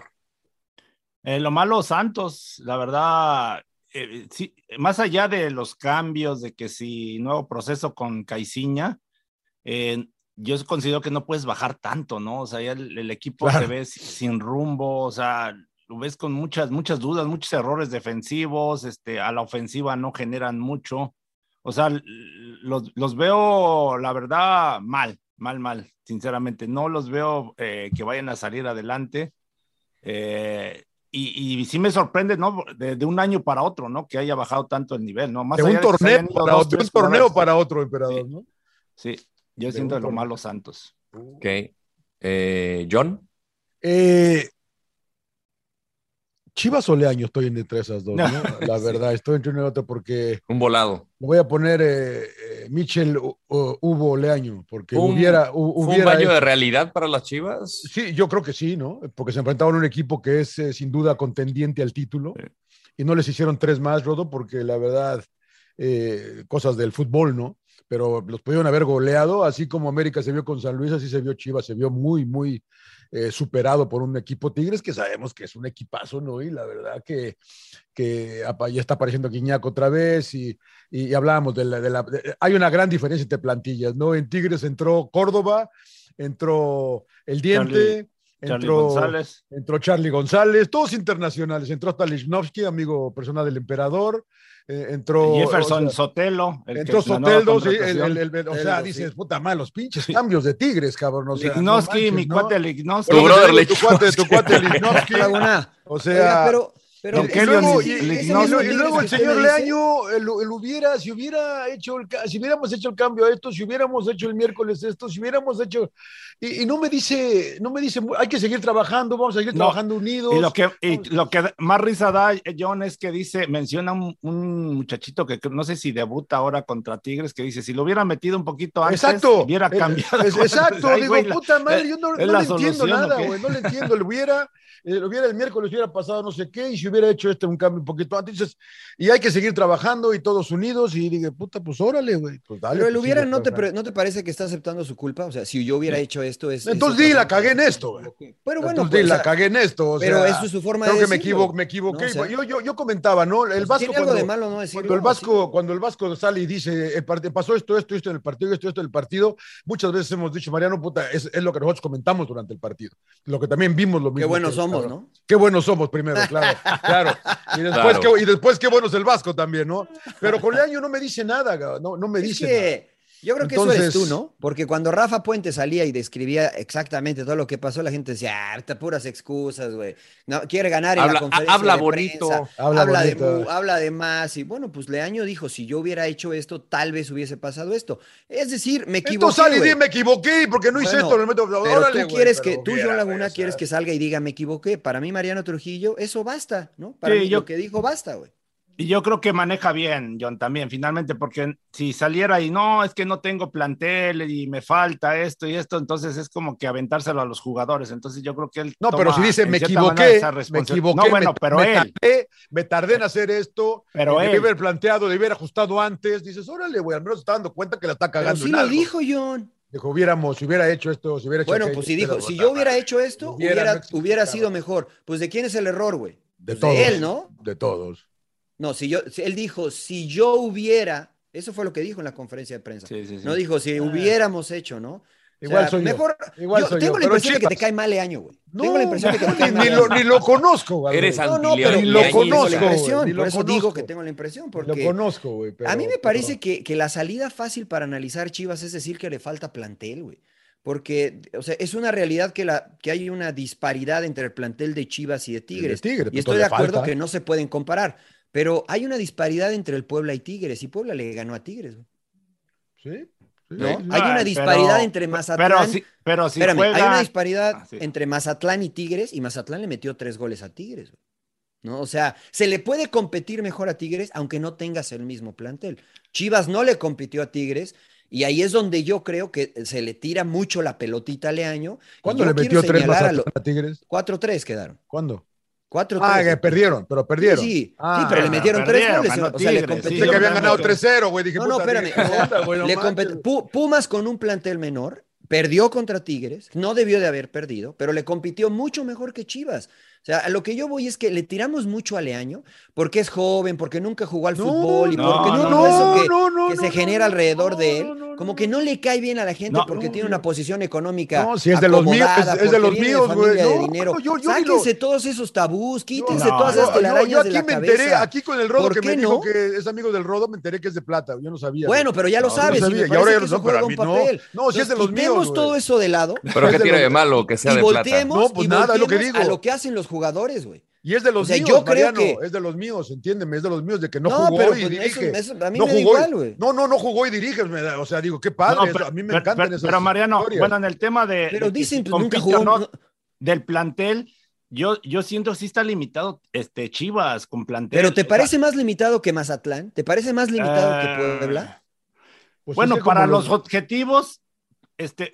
Eh, lo malo, Santos, la verdad, eh, sí, más allá de los cambios, de que si nuevo proceso con Caiciña, eh, yo considero que no puedes bajar tanto, ¿no? O sea, ya el, el equipo Claro. se ve si- sin rumbo, o sea, lo ves con muchas, muchas dudas, muchos errores defensivos, este, a la ofensiva no generan mucho. O sea, los, los veo, la verdad, mal, mal, mal, sinceramente. No los veo eh, que vayan a salir adelante. Eh, y, y sí me sorprende, ¿no? De, de un año para otro, ¿no? Que haya bajado tanto el nivel, ¿no? Más de un torneo, para, dos, de un torneo para otro, emperador, ¿no? Sí, yo de siento lo malo Santos. Ok. Eh, John. Eh, Chivas o Leaño estoy entre esas dos, ¿no? La Sí. verdad, estoy entre uno y otro porque Un volado. le voy a poner eh, eh, Michel U- U- Hugo Leaño, porque ¿Fue un- hubiera, hu- ¿Fue un baño hecho- de realidad para las Chivas? Sí, yo creo que sí, ¿no? Porque se enfrentaban a un equipo que es eh, sin duda contendiente al título Sí. y no les hicieron tres más, Rodo, porque la verdad, eh, cosas del fútbol, ¿no? Pero los pudieron haber goleado, así como América se vio con San Luis, así se vio Chivas, se vio muy, muy eh, superado por un equipo Tigres que sabemos que es un equipazo, ¿no? Y la verdad que, que ya está apareciendo Guiñac otra vez y, y, y hablábamos de la, de la- de- hay una gran diferencia entre plantillas, ¿no? En Tigres entró Córdoba, entró El Diente, Charlie- Charlie entró González. entró Charlie González, todos internacionales, entró hasta Lichnowsky, amigo personal del emperador, eh, entró Jefferson o sea, Sotelo. el entró sí, el- el- el- o sea, dices, sí. puta madre, los pinches cambios de Tigres, cabrón. O sea, no manches, mi ¿no? cuate Lignovsky. Tu Bueno, brother digo, tu cuate, tu cuate Lichnowsky. Laguna. O sea, Oiga, pero Pero luego, y, y- y Lignoso- luego- y luego el señor Leaño, el, el hubiera, si hubiera hecho, el, si hubiéramos hecho el cambio a esto, si hubiéramos hecho el miércoles esto, si hubiéramos hecho, y, y no me dice, no me dice, hay que seguir trabajando, vamos a seguir No, trabajando unidos. Y lo que, y lo que más risa da, eh, John, es que dice, menciona un, un muchachito que no sé si debuta ahora contra Tigres, que dice, si lo hubiera metido un poquito antes, Exacto, hubiera eh, cambiado. es- exacto, Ay, digo, güey, puta madre, eh, yo no, ¿es no la le entiendo nada, güey, no le entiendo, le hubiera, eh, lo hubiera el miércoles, hubiera pasado no sé qué, y si hubiera hecho este un cambio un poquito antes, dices, y hay que seguir trabajando y todos unidos, y dije, puta, pues órale, güey, pues dale. Pero el pues, hubiera, ¿no te, ¿no te parece que está aceptando su culpa? O sea, si yo hubiera hecho esto es... es Entonces di, la cagué en esto, güey. Pero bueno, Entonces pues, di, o la sea, cagué en esto. o pero sea, eso es su forma creo de que me, equivo- me equivoqué. ¿no? O sea, yo, yo, yo comentaba, ¿no? El pues, Vasco. ¿tiene algo cuando, de malo no decirlo? cuando el Vasco, cuando el Vasco sale y dice, el pasó esto, esto, esto en el partido, esto, esto en el partido, muchas veces hemos dicho, Mariano, puta, es, es lo que nosotros comentamos durante el partido. Lo que también vimos lo mismo. Qué buenos somos. ¿no? Qué buenos somos primero, claro, claro. Y después, Claro. Qué, y después qué bueno es el Vasco también, ¿no? Pero con Leaño no me dice nada, no, no me Es dice que yo creo que eso eres tú, ¿no? Porque cuando Rafa Puente salía y describía exactamente todo lo que pasó, la gente decía, ah, puras excusas, güey. No, quiere ganar en Habla- la conferencia habla de bonito. prensa, Habla habla, de, bonito. mu- habla de más. Y bueno, pues Leaño dijo, si yo hubiera hecho esto, tal vez hubiese pasado esto. Es decir, me equivoqué, Entonces sale y me equivoqué porque no hice Bueno, esto. me meto- Pero órale, tú quieres que, tú, John Laguna, quieres que salga y diga, me equivoqué. Para mí, Mariano Trujillo, eso basta, ¿no? Para Sí, mí, yo- lo que dijo basta, güey. Y yo creo que maneja bien, John, también, finalmente, porque si saliera y no, es que no tengo plantel y me falta esto y esto, entonces es como que aventárselo a los jugadores. Entonces yo creo que él. No, pero si dice me equivoqué, esa me equivoqué, No, bueno, me, pero me él. tardé, me tardé en hacer esto, Pero debí él. haber planteado, debí haber ajustado antes, dices, órale, güey, al menos se está dando cuenta que la está Pero cagando sí en lo algo. dijo, John. Dijo, hubiéramos, si hubiera hecho esto, si hubiera hecho Bueno, aquello, pues si pero, dijo, si yo hubiera hecho esto, hubiera, hubiera, no sido mejor. Pues ¿de quién es el error, güey? de Pues todos, de él, ¿no? De todos. No, si yo, si él dijo, si yo hubiera, eso fue lo que dijo en la conferencia de prensa. Sí, sí, sí. No dijo, si hubiéramos hecho, ¿no? O Igual sea, soy yo. mejor, Igual yo soy tengo yo, la impresión de que te cae mal Leaño, güey. No, tengo la impresión de que te cae ni, mal ni lo, ni lo conozco, güey. Eres No, no, pero Ni lo la conozco, impresión, por lo eso digo que tengo la impresión, Lo porque conozco, güey. pero- a mí me pero- parece que, que la salida fácil para analizar Chivas es decir que le falta plantel, güey. Porque, o sea, es una realidad que, la, que hay una disparidad entre el plantel de Chivas y de Tigres. Tigres, y pues, estoy de acuerdo falta. que no se pueden comparar. Pero hay una disparidad entre el Puebla y Tigres. Y Puebla le ganó a Tigres, güey. Sí, sí, ¿no? Hay una Pero- disparidad entre Mazatlán. Pero si, pero si Espérame, hay una disparidad Ah, sí. entre Mazatlán y Tigres y Mazatlán le metió tres goles a Tigres. güey. ¿No? O sea, se le puede competir mejor a Tigres aunque no tengas el mismo plantel. Chivas no le compitió a Tigres y ahí es donde yo creo que se le tira mucho la pelotita a Leaño. ¿Cuándo le metió tres a lo- a Tigres? 4-3 quedaron. ¿Cuándo? 4-3. Ah, que perdieron, pero perdieron. Sí, sí, Ah, sí, pero le metieron tres goles. O sea, le sí, que habían no, ganado no. 3-0, güey. Dije, No, no, espérame. onda, le Pumas con un plantel menor, perdió contra Tigres, no debió de haber perdido, pero le compitió mucho mejor que Chivas. O sea, a lo que yo voy es que le tiramos mucho a Leaño porque es joven, porque nunca jugó al No, fútbol y no, porque no, todo eso no, que, no, no, que no, se no, genera no, alrededor no, de él, no, no, como no. que no le cae bien a la gente No, porque no, tiene una posición económica. No, si es de los míos, es- es de los míos, güey. de No, dinero. yo- yo ni lo- Sáquense todos esos tabús, quítense No, todas esas Yo, telarañas yo de aquí la me cabeza. enteré, aquí con el rodo ¿Por que me dijo no? que es amigo del rodo, me enteré que es de plata. Yo no sabía. Bueno, pero ya lo No, sabes. no y me ahora ya que lo a un no. papel. No, si es de los míos, todo eso de lado Pero Es ¿qué de tiene de malo que sea y de plata? volteemos, No, pues y nada, es lo que volteemos digo. a lo que hacen los jugadores, güey. Y es de los O sea, míos, yo creo Mariano, que- es de los míos, entiéndeme, es de los míos, de que no, No, jugó pero, y pues, dirige. eso- eso a mí no me da jugó, igual, güey. No, no, no jugó y dirige, da- o sea, digo, qué padre, No, eso, pero- a mí me pero- encantan pero- esas Pero Mariano, historias. bueno, en el tema de, Pero dicen, pues, nunca jugó, no, del plantel, yo, yo siento que sí está limitado este Chivas con plantel. Pero ¿te O sea, parece más limitado que Mazatlán? ¿Te parece más limitado que Puebla? Pues bueno, como para los- los objetivos este, eh,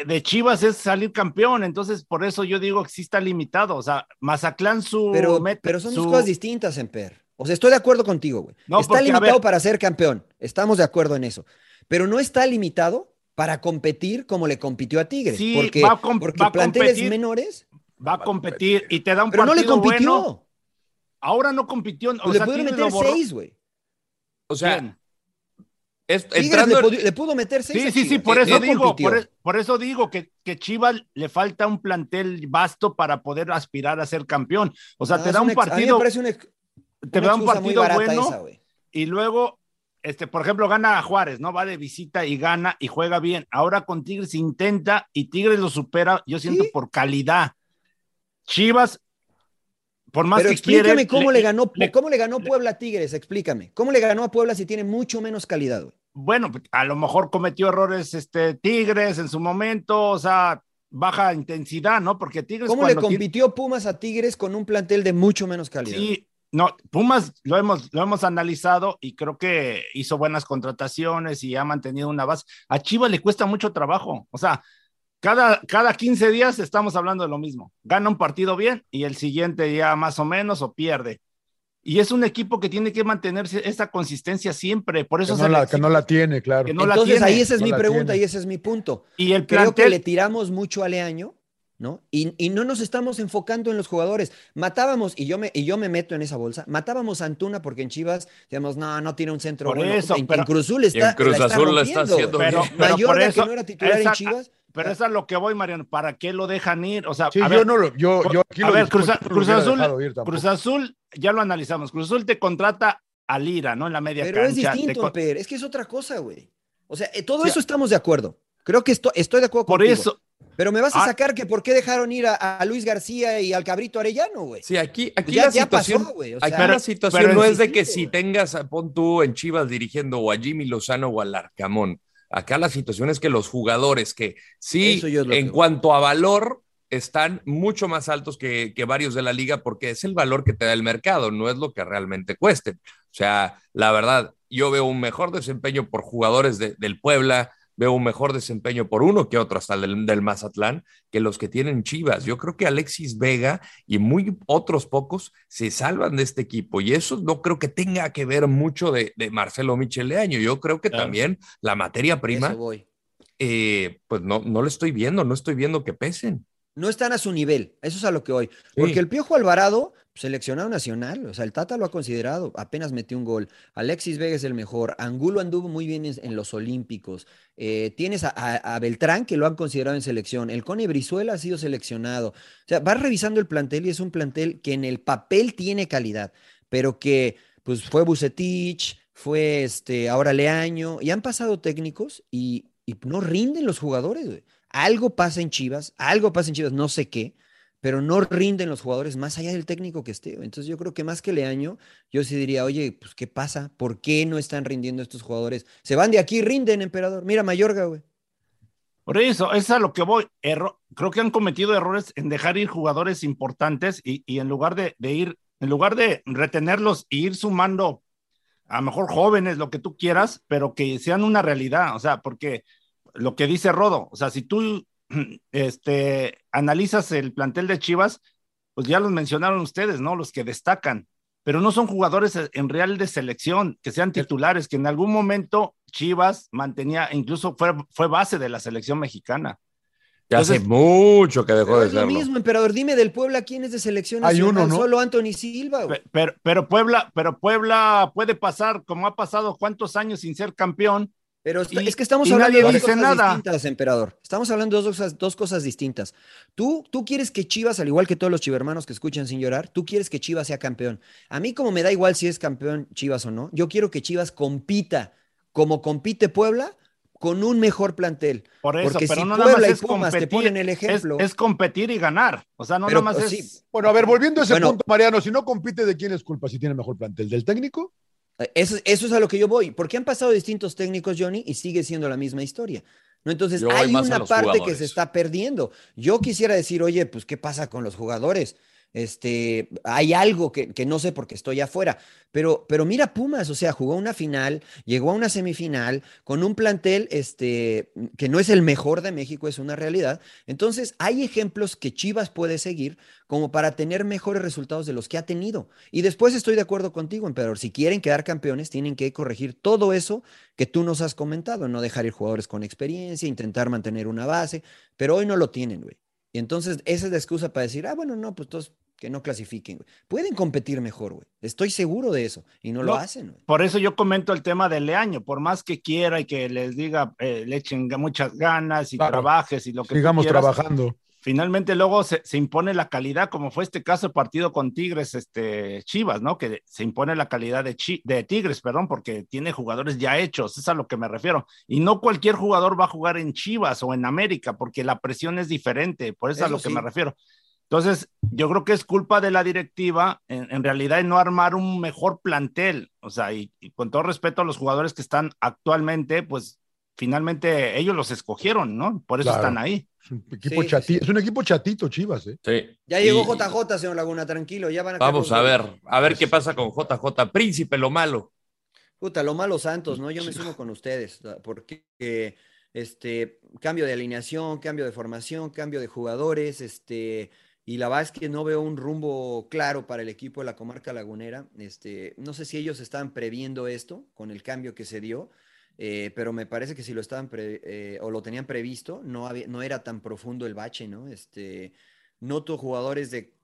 eh, de Chivas es salir campeón, entonces por eso yo digo que sí está limitado. O sea, Mazatlán su. Pero, met- pero son su- dos cosas distintas, Emper. O sea, estoy de acuerdo contigo, güey. No, está porque, limitado ver- para ser campeón. Estamos de acuerdo en eso. Pero no está limitado para competir como le compitió a Tigres. Sí, porque va a com- porque va a planteles competir, menores, Va a competir y te da un pero no le compitió. bueno. Ahora no compitió. O Pues le sea, pudieron meter seis, güey. O sea, Bien. Es- entrando le, pudo- le pudo meter seis. Sí, sí, sí, por Eh, eso digo, por, e- por eso digo que, que Chivas le falta un plantel vasto para poder aspirar a ser campeón. O sea, No, te da un ex- partido, una te una da un partido bueno esa, y luego, este, por ejemplo, gana a Juárez, ¿no? Va de visita y gana y juega bien. Ahora con Tigres intenta y Tigres lo supera, yo siento, Sí. por calidad. Chivas, por más Pero que explícame quiere, cómo le- le, ganó, le- cómo le ganó Puebla a Tigres, explícame. ¿Cómo le ganó a Puebla si tiene mucho menos calidad, güey? bueno, a lo mejor cometió errores este Tigres en su momento, o sea, baja intensidad, ¿no? Porque Tigres ¿Cómo le compitió Pumas a Tigres con un plantel de mucho menos calidad? Sí, no, Pumas lo hemos, lo hemos analizado y creo que hizo buenas contrataciones y ha mantenido una base. A Chivas le cuesta mucho trabajo, o sea, cada, cada 15 días estamos hablando de lo mismo. Gana un partido bien y el siguiente ya más o menos o pierde. Y es un equipo que tiene que mantenerse esa consistencia siempre, por eso Que se no, la, que no la tiene, claro. que no la Entonces tiene. ahí esa es no mi pregunta tiene. y ese es mi punto. Y el Creo que le tiramos mucho a Leaño, ¿no? Y, y no nos estamos enfocando en los jugadores. Matábamos, y yo, me, y yo me meto en esa bolsa, matábamos a Antuna porque en Chivas, digamos, no, no tiene un centro Por bueno. eso, en, pero- en Cruz Azul está, en Cruz la está Azul lo está haciendo. Pero, pero Mayorga, por eso, que no era titular esa- en Chivas. Pero eso es lo que voy, Mariano. ¿Para qué lo dejan ir? O sea, Sí, a yo ver, no lo, yo, yo aquí a lo ver, Cruz, Azul. Cruz Azul, ya lo analizamos. Cruz Azul te contrata a Lira, ¿no? En la media Pero es cancha. te distinto, con- Amper, es que es otra cosa, güey. O sea, eh, todo eso estamos de acuerdo. Creo que esto, estoy de acuerdo Por contigo. eso, Pero me vas a Ah. sacar que por qué dejaron ir a, a Luis García y al Cabrito Arellano, güey. Sí, aquí, aquí Ya- la situación, pasó, güey, o aquí sea, la situación pero no es de que si tengas, a- pon tú en Chivas dirigiendo o a Jimmy Lozano o al Arcamón. Acá la situación es que los jugadores que sí, en que- cuanto a valor, están mucho más altos que, que varios de la liga porque es el valor que te da el mercado, no es lo que realmente cuesten. O sea, la verdad, yo veo un mejor desempeño por jugadores de- del Puebla, veo un mejor desempeño por uno que otro, hasta el del, del Mazatlán, que los que tienen Chivas. Yo creo que Alexis Vega y muy otros pocos se salvan de este equipo y eso no creo que tenga que ver mucho de, de Marcelo Micheleaño. Yo creo que Claro. también la materia prima, voy. eh, pues no, no lo estoy viendo, no estoy viendo que pesen. No están a su nivel, eso es a lo que voy. Porque el Piojo Alvarado, seleccionado nacional, o sea, el Tata lo ha considerado, apenas metió un gol. Alexis Vega es el mejor, Angulo anduvo muy bien en, los Olímpicos. Eh, tienes a, Beltrán, que lo han considerado en selección. El Cone Brizuela ha sido seleccionado. O sea, vas revisando el plantel y es un plantel que en el papel tiene calidad, pero que pues fue Bucetich, fue este, ahora Leaño, y han pasado técnicos y, no rinden los jugadores. Algo pasa en Chivas, algo pasa en Chivas, no sé qué, pero no rinden los jugadores más allá del técnico que esté. Entonces yo creo que más que Leaño, yo sí diría, oye, pues ¿qué pasa? ¿Por qué no están rindiendo estos jugadores? Se van de aquí, rinden, emperador. Mira, Mayorga, güey. por eso, es a lo que voy. Erro- creo que han cometido errores en dejar ir jugadores importantes y, y en lugar de, de ir, en lugar de retenerlos e ir sumando a lo mejor jóvenes, lo que tú quieras, pero que sean una realidad. O sea, porque lo que dice Rodo, o sea, si tú este, analizas el plantel de Chivas, pues ya los mencionaron ustedes, ¿no? Los que destacan, pero no son jugadores en real de selección, que sean titulares, que en algún momento Chivas mantenía, incluso fue, fue base de la selección mexicana. Ya hace mucho que dejó de es lo serlo. mismo, emperador. Dime del Puebla, ¿quién es de selección Hay uno? ¿no? Solo Anthony Silva, pero Puebla, pero Puebla puede pasar, como ha pasado cuántos años sin ser campeón. Pero est- Y- es que estamos hablando de dos cosas nada. distintas, emperador. Estamos hablando de dos cosas, dos cosas distintas. Tú, tú quieres que Chivas, al igual que todos los chivermanos que escuchan sin llorar, tú quieres que Chivas sea campeón. A mí como me da igual si es campeón Chivas o no, yo quiero que Chivas compita como compite Puebla con un mejor plantel. Por eso, Porque pero si no nada más Puebla y es Pumas te competir, ponen el es- ejemplo. Es, competir y ganar. O sea, no Pero, nada más pues, es. sí. Bueno, a ver, volviendo a ese Bueno. punto, Mariano, si no compite, ¿de quién es culpa si tiene mejor plantel? ¿Del técnico? Eso, eso es a lo que yo voy. Porque han pasado distintos técnicos, Johnny, y sigue siendo la misma historia. ¿no? Entonces, hay una parte que se está perdiendo. Yo quisiera decir, oye, pues, ¿qué pasa con los jugadores? Este, hay algo que, que no sé porque estoy afuera, pero, pero mira Pumas, o sea, jugó una final, llegó a una semifinal con un plantel este, que no es el mejor de México, es una realidad. Entonces, hay ejemplos que Chivas puede seguir como para tener mejores resultados de los que ha tenido. Y después estoy de acuerdo contigo, emperador, si quieren quedar campeones, tienen que corregir todo eso que tú nos has comentado, no dejar ir jugadores con experiencia, intentar mantener una base, pero hoy no lo tienen, güey. Y entonces esa es la excusa para decir, ah, bueno, no, pues todos que no clasifiquen, güey. Pueden competir mejor, güey. Estoy seguro de eso. Y no, lo hacen, güey. Por eso yo comento el tema del Leaño, por más que quiera y que les diga, eh, le echen muchas ganas y Claro. trabajes y lo que tú Sigamos quieras, trabajando. Finalmente luego se, se impone la calidad, como fue este caso el partido con Tigres, este Chivas, ¿no? Que se impone la calidad de, Chi- de Tigres, perdón, porque tiene jugadores ya hechos, es a lo que me refiero. Y no cualquier jugador va a jugar en Chivas o en América, porque la presión es diferente, por eso es a lo que me refiero. Entonces, yo creo que es culpa de la directiva, en, en realidad, en no armar un mejor plantel. O sea, y, y, con todo respeto a los jugadores que están actualmente, pues finalmente ellos los escogieron, ¿no? Por eso Claro. están ahí. Es un equipo chati- es un equipo chatito, Chivas, ¿eh? Sí. Ya llegó Y- JJ, señor Laguna, tranquilo, ya van a Vamos a ver, a ver qué pasa con JJ. Príncipe, lo malo. Puta, lo malo Santos, ¿no? Yo me sumo con ustedes, porque eh, este cambio de alineación, cambio de formación, cambio de jugadores, este, y la verdad es que no veo un rumbo claro para el equipo de la comarca lagunera. Este, no sé si ellos estaban previendo esto con el cambio que se dio, eh, pero me parece que si lo estaban pre- eh, o lo tenían previsto, no había, no era tan profundo el bache, ¿no? Este, noto jugadores de,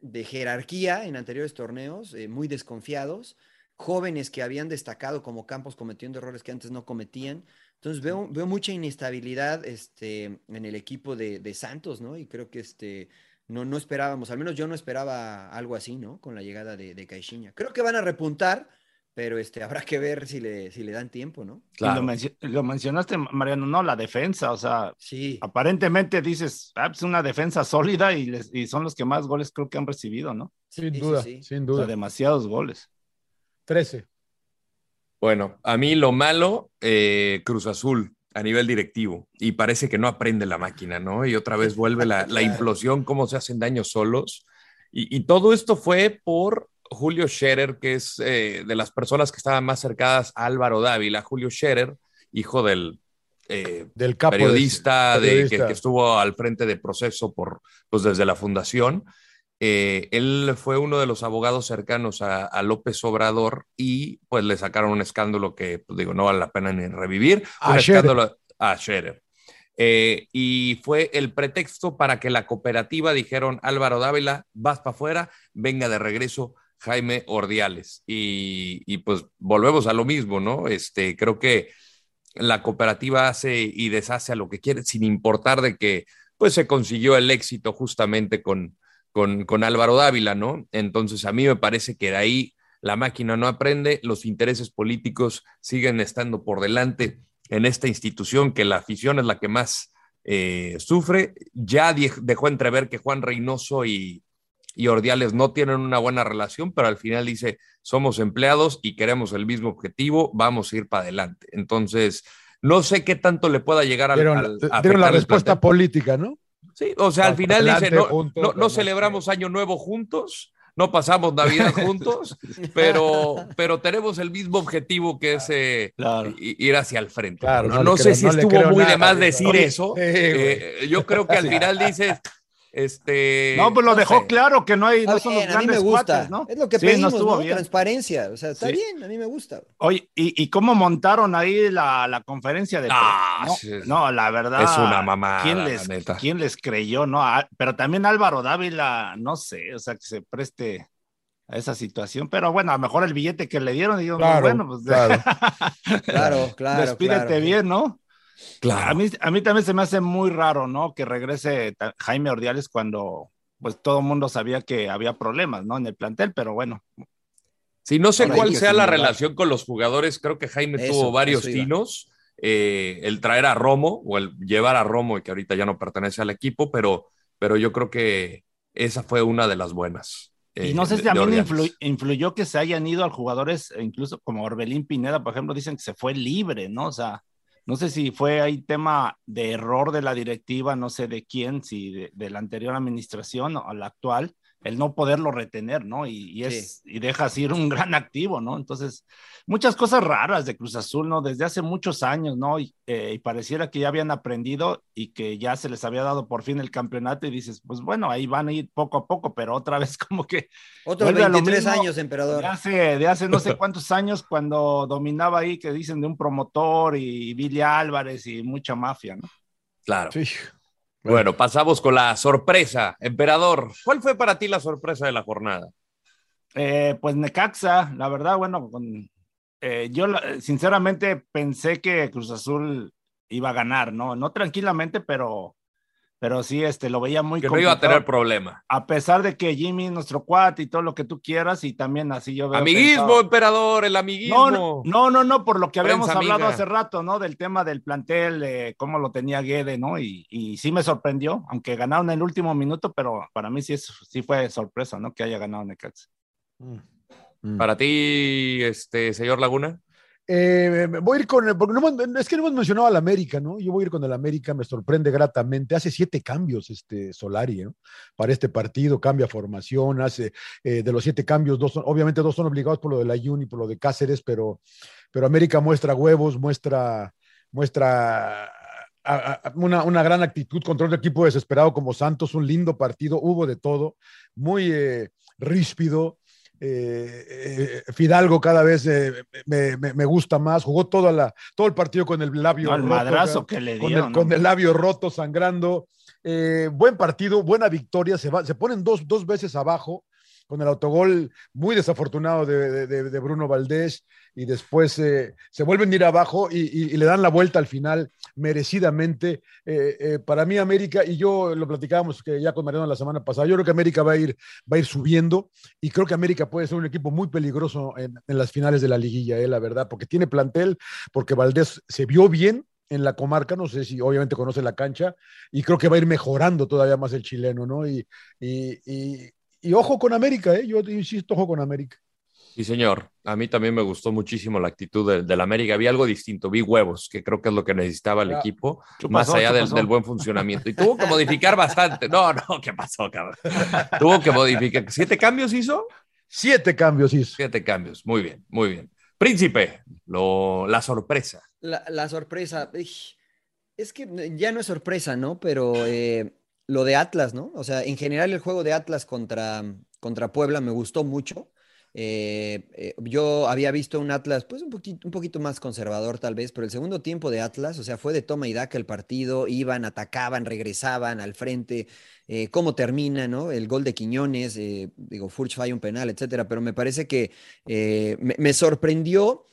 de jerarquía en anteriores torneos, eh, muy desconfiados jóvenes que habían destacado como campos cometiendo errores que antes no cometían. Entonces veo, veo mucha inestabilidad este, en el equipo de, de Santos, ¿no? Y creo que este, no, no esperábamos, al menos yo no esperaba algo así, ¿no? Con la llegada de, de Caixinha. Creo que van a repuntar, pero este, habrá que ver si le, si le dan tiempo, ¿no? Y lo, lo mencionaste, Mariano, no, la defensa, o sea, sí. aparentemente dices, ah, es una defensa sólida y, les- y son los que más goles creo que han recibido, ¿no? Sin duda, sin duda. O sea, demasiados goles. 13. Bueno, a mí lo malo, eh, Cruz Azul a nivel directivo. Y parece que no aprende la máquina, ¿no? Y otra vez vuelve la, la implosión, cómo se hacen daño solos. Y, y todo esto fue por Julio Scherer, que es eh, de las personas que estaban más cercadas a Álvaro Dávila. Julio Scherer, hijo del, eh, Del capo de- periodista, de, que, que estuvo al frente de proceso por, pues desde la fundación. Eh, él fue uno de los abogados cercanos a, a López Obrador y pues le sacaron un escándalo que, pues, digo, no vale la pena ni revivir. A un Scherer. escándalo a Scherer. Eh, y fue el pretexto para que la cooperativa dijeron, Álvaro Dávila, vas para afuera, venga de regreso Jaime Ordiales. Y, pues volvemos a lo mismo, ¿no? Este, creo que la cooperativa hace y deshace a lo que quiere, sin importar de que pues se consiguió el éxito justamente con, con, con Álvaro Dávila, ¿no? Entonces a mí me parece que de ahí la máquina no aprende, los intereses políticos siguen estando por delante en esta institución que la afición es la que más eh, sufre. Ya dejó entrever que Juan Reynoso y, y Ordiales no tienen una buena relación, pero al final dice, somos empleados y queremos el mismo objetivo, vamos a ir para adelante. Entonces, no sé qué tanto le pueda llegar al... Dieron, al- la- afectar dieron la respuesta política, ¿no? Sí, o sea, al final para dice, adelante no, juntos, no, no celebramos Año Nuevo juntos, no pasamos Navidad juntos, pero, pero tenemos el mismo objetivo que es eh, i- ir hacia el frente. Claro, no no no sé creo- si estuvo muy de nada más de decir eso. eso. Sí, güey. Eh, yo creo que al final dices, este... No, pues lo dejó sé. claro que no hay, no Está son los bien, a mí me grandes gusta. cuates, ¿no? Es lo que Sí, pedimos, ¿no? bien. Transparencia. O sea, está Sí. bien, a mí me gusta. Oye, ¿y, y cómo montaron ahí la, la conferencia de Ah, no, sí. no, la verdad. Es una mamada, ¿quién les. ¿Quién les creyó? No, Ah, pero también Álvaro Dávila, no sé, o sea, que se preste a esa situación. Pero bueno, a lo mejor el billete que le dieron, digo, Claro, bueno, pues claro. Claro, claro. despídete claro. bien, ¿no? Claro. A mí, a mí también se me hace muy raro, ¿no? Que regrese Jaime Ordiales cuando pues todo el mundo sabía que había problemas, ¿no? En el plantel, pero bueno. Sí, no sé cuál sea la relación con los jugadores. Creo que Jaime Eso, tuvo varios tinos. eh, el traer a Romo o el llevar a Romo, y que ahorita ya no pertenece al equipo, pero, pero yo creo que esa fue una de las buenas. Y eh, no sé si también influ- influyó que se hayan ido a jugadores, e incluso como Orbelín Pineda, por ejemplo, dicen que se fue libre, ¿no? O sea, no sé si fue ahí tema de error de la directiva, no sé de quién, si de, de la anterior administración o la actual, el no poderlo retener, ¿no? Y, y es, y dejas ir un gran activo, ¿no? Entonces, muchas cosas raras de Cruz Azul, ¿no? Desde hace muchos años, ¿no? Y, eh, y pareciera que ya habían aprendido y que ya se les había dado por fin el campeonato y dices, pues bueno, ahí van a ir poco a poco, pero otra vez como que... Otros vuelve a lo 23 mismo años, emperador. De hace, de hace no sé cuántos años cuando dominaba ahí, que dicen de un promotor y Billy Álvarez y mucha mafia, ¿no? Claro. Sí. Bueno, pasamos con la sorpresa. Emperador, ¿cuál fue para ti la sorpresa de la jornada? Eh, pues Necaxa, la verdad, bueno, con- eh, yo sinceramente pensé que Cruz Azul iba a ganar, ¿no? No tranquilamente, pero, pero sí, este, lo veía muy Que no iba a tener problema. A pesar de que Jimmy, nuestro cuate y todo lo que tú quieras, y también así yo veo. Amiguismo, pensado- emperador, el amiguismo. No, no, no, no, por lo que habíamos Prensa hablado amiga. hace rato, ¿no? Del tema del plantel, eh, cómo lo tenía Guede, ¿no? Y, y sí me sorprendió, aunque ganaron en el último minuto, pero para mí sí, es, sí fue sorpresa, ¿no? Que haya ganado Necaxa. Para ti, este, señor Laguna. Eh, voy a ir con, porque es que no hemos mencionado al América, ¿no? Yo voy a ir con el América, me sorprende gratamente. Hace siete cambios este Solari, ¿no? Para este partido, cambia formación, hace eh, de los siete cambios, dos son, obviamente dos son obligados por lo de la Juni, por lo de Cáceres, pero, pero América muestra huevos, muestra, muestra una, una gran actitud contra un equipo desesperado como Santos, un lindo partido, hubo de todo, muy eh, ríspido. Eh, eh, Fidalgo cada vez eh, me, me- me gusta más, jugó toda la, todo el partido con el labio No, el roto, madrazo que le con, dio, el, ¿no? con el labio roto, sangrando. Buen partido, buena victoria, se, va, se ponen dos, dos veces abajo con el autogol muy desafortunado de, Bruno Valdés y después eh, se vuelven a ir abajo y, le dan la vuelta al final merecidamente. Eh, eh, para mí América, y yo lo platicábamos que ya con Mariano la semana pasada, yo creo que América va a ir, va a ir subiendo y creo que América puede ser un equipo muy peligroso en, las finales de la liguilla, la verdad, porque tiene plantel, porque Valdés se vio bien en la comarca, no sé si obviamente conoce la cancha, y creo que va a ir mejorando todavía más el chileno, ¿no? Y- y ojo con América, ¿eh? Yo insisto, ojo con América. Sí, señor. A mí también me gustó muchísimo la actitud del, del América. Vi algo distinto, vi huevos, que creo que es lo que necesitaba el Ya. equipo, ¿Qué más allá ¿Qué del, del buen funcionamiento. Y tuvo que modificar bastante. No, no, ¿qué pasó, cabrón? Tuvo que modificar. ¿Siete cambios hizo? Siete cambios hizo. Siete cambios. Muy bien, muy bien. Príncipe, lo, la sorpresa. La, la sorpresa, es que ya no es sorpresa, ¿no? Pero eh, lo de Atlas, ¿no? O sea, en general el juego de Atlas contra, contra Puebla me gustó mucho. Eh, eh, yo había visto un Atlas, pues un poquito, un poquito más conservador tal vez, pero el segundo tiempo de Atlas, o sea, fue de toma y daca el partido, iban, atacaban, regresaban al frente, eh, cómo termina, ¿no? El gol de Quiñones, eh, digo, Furch falla un penal, etcétera, pero me parece que me sorprendió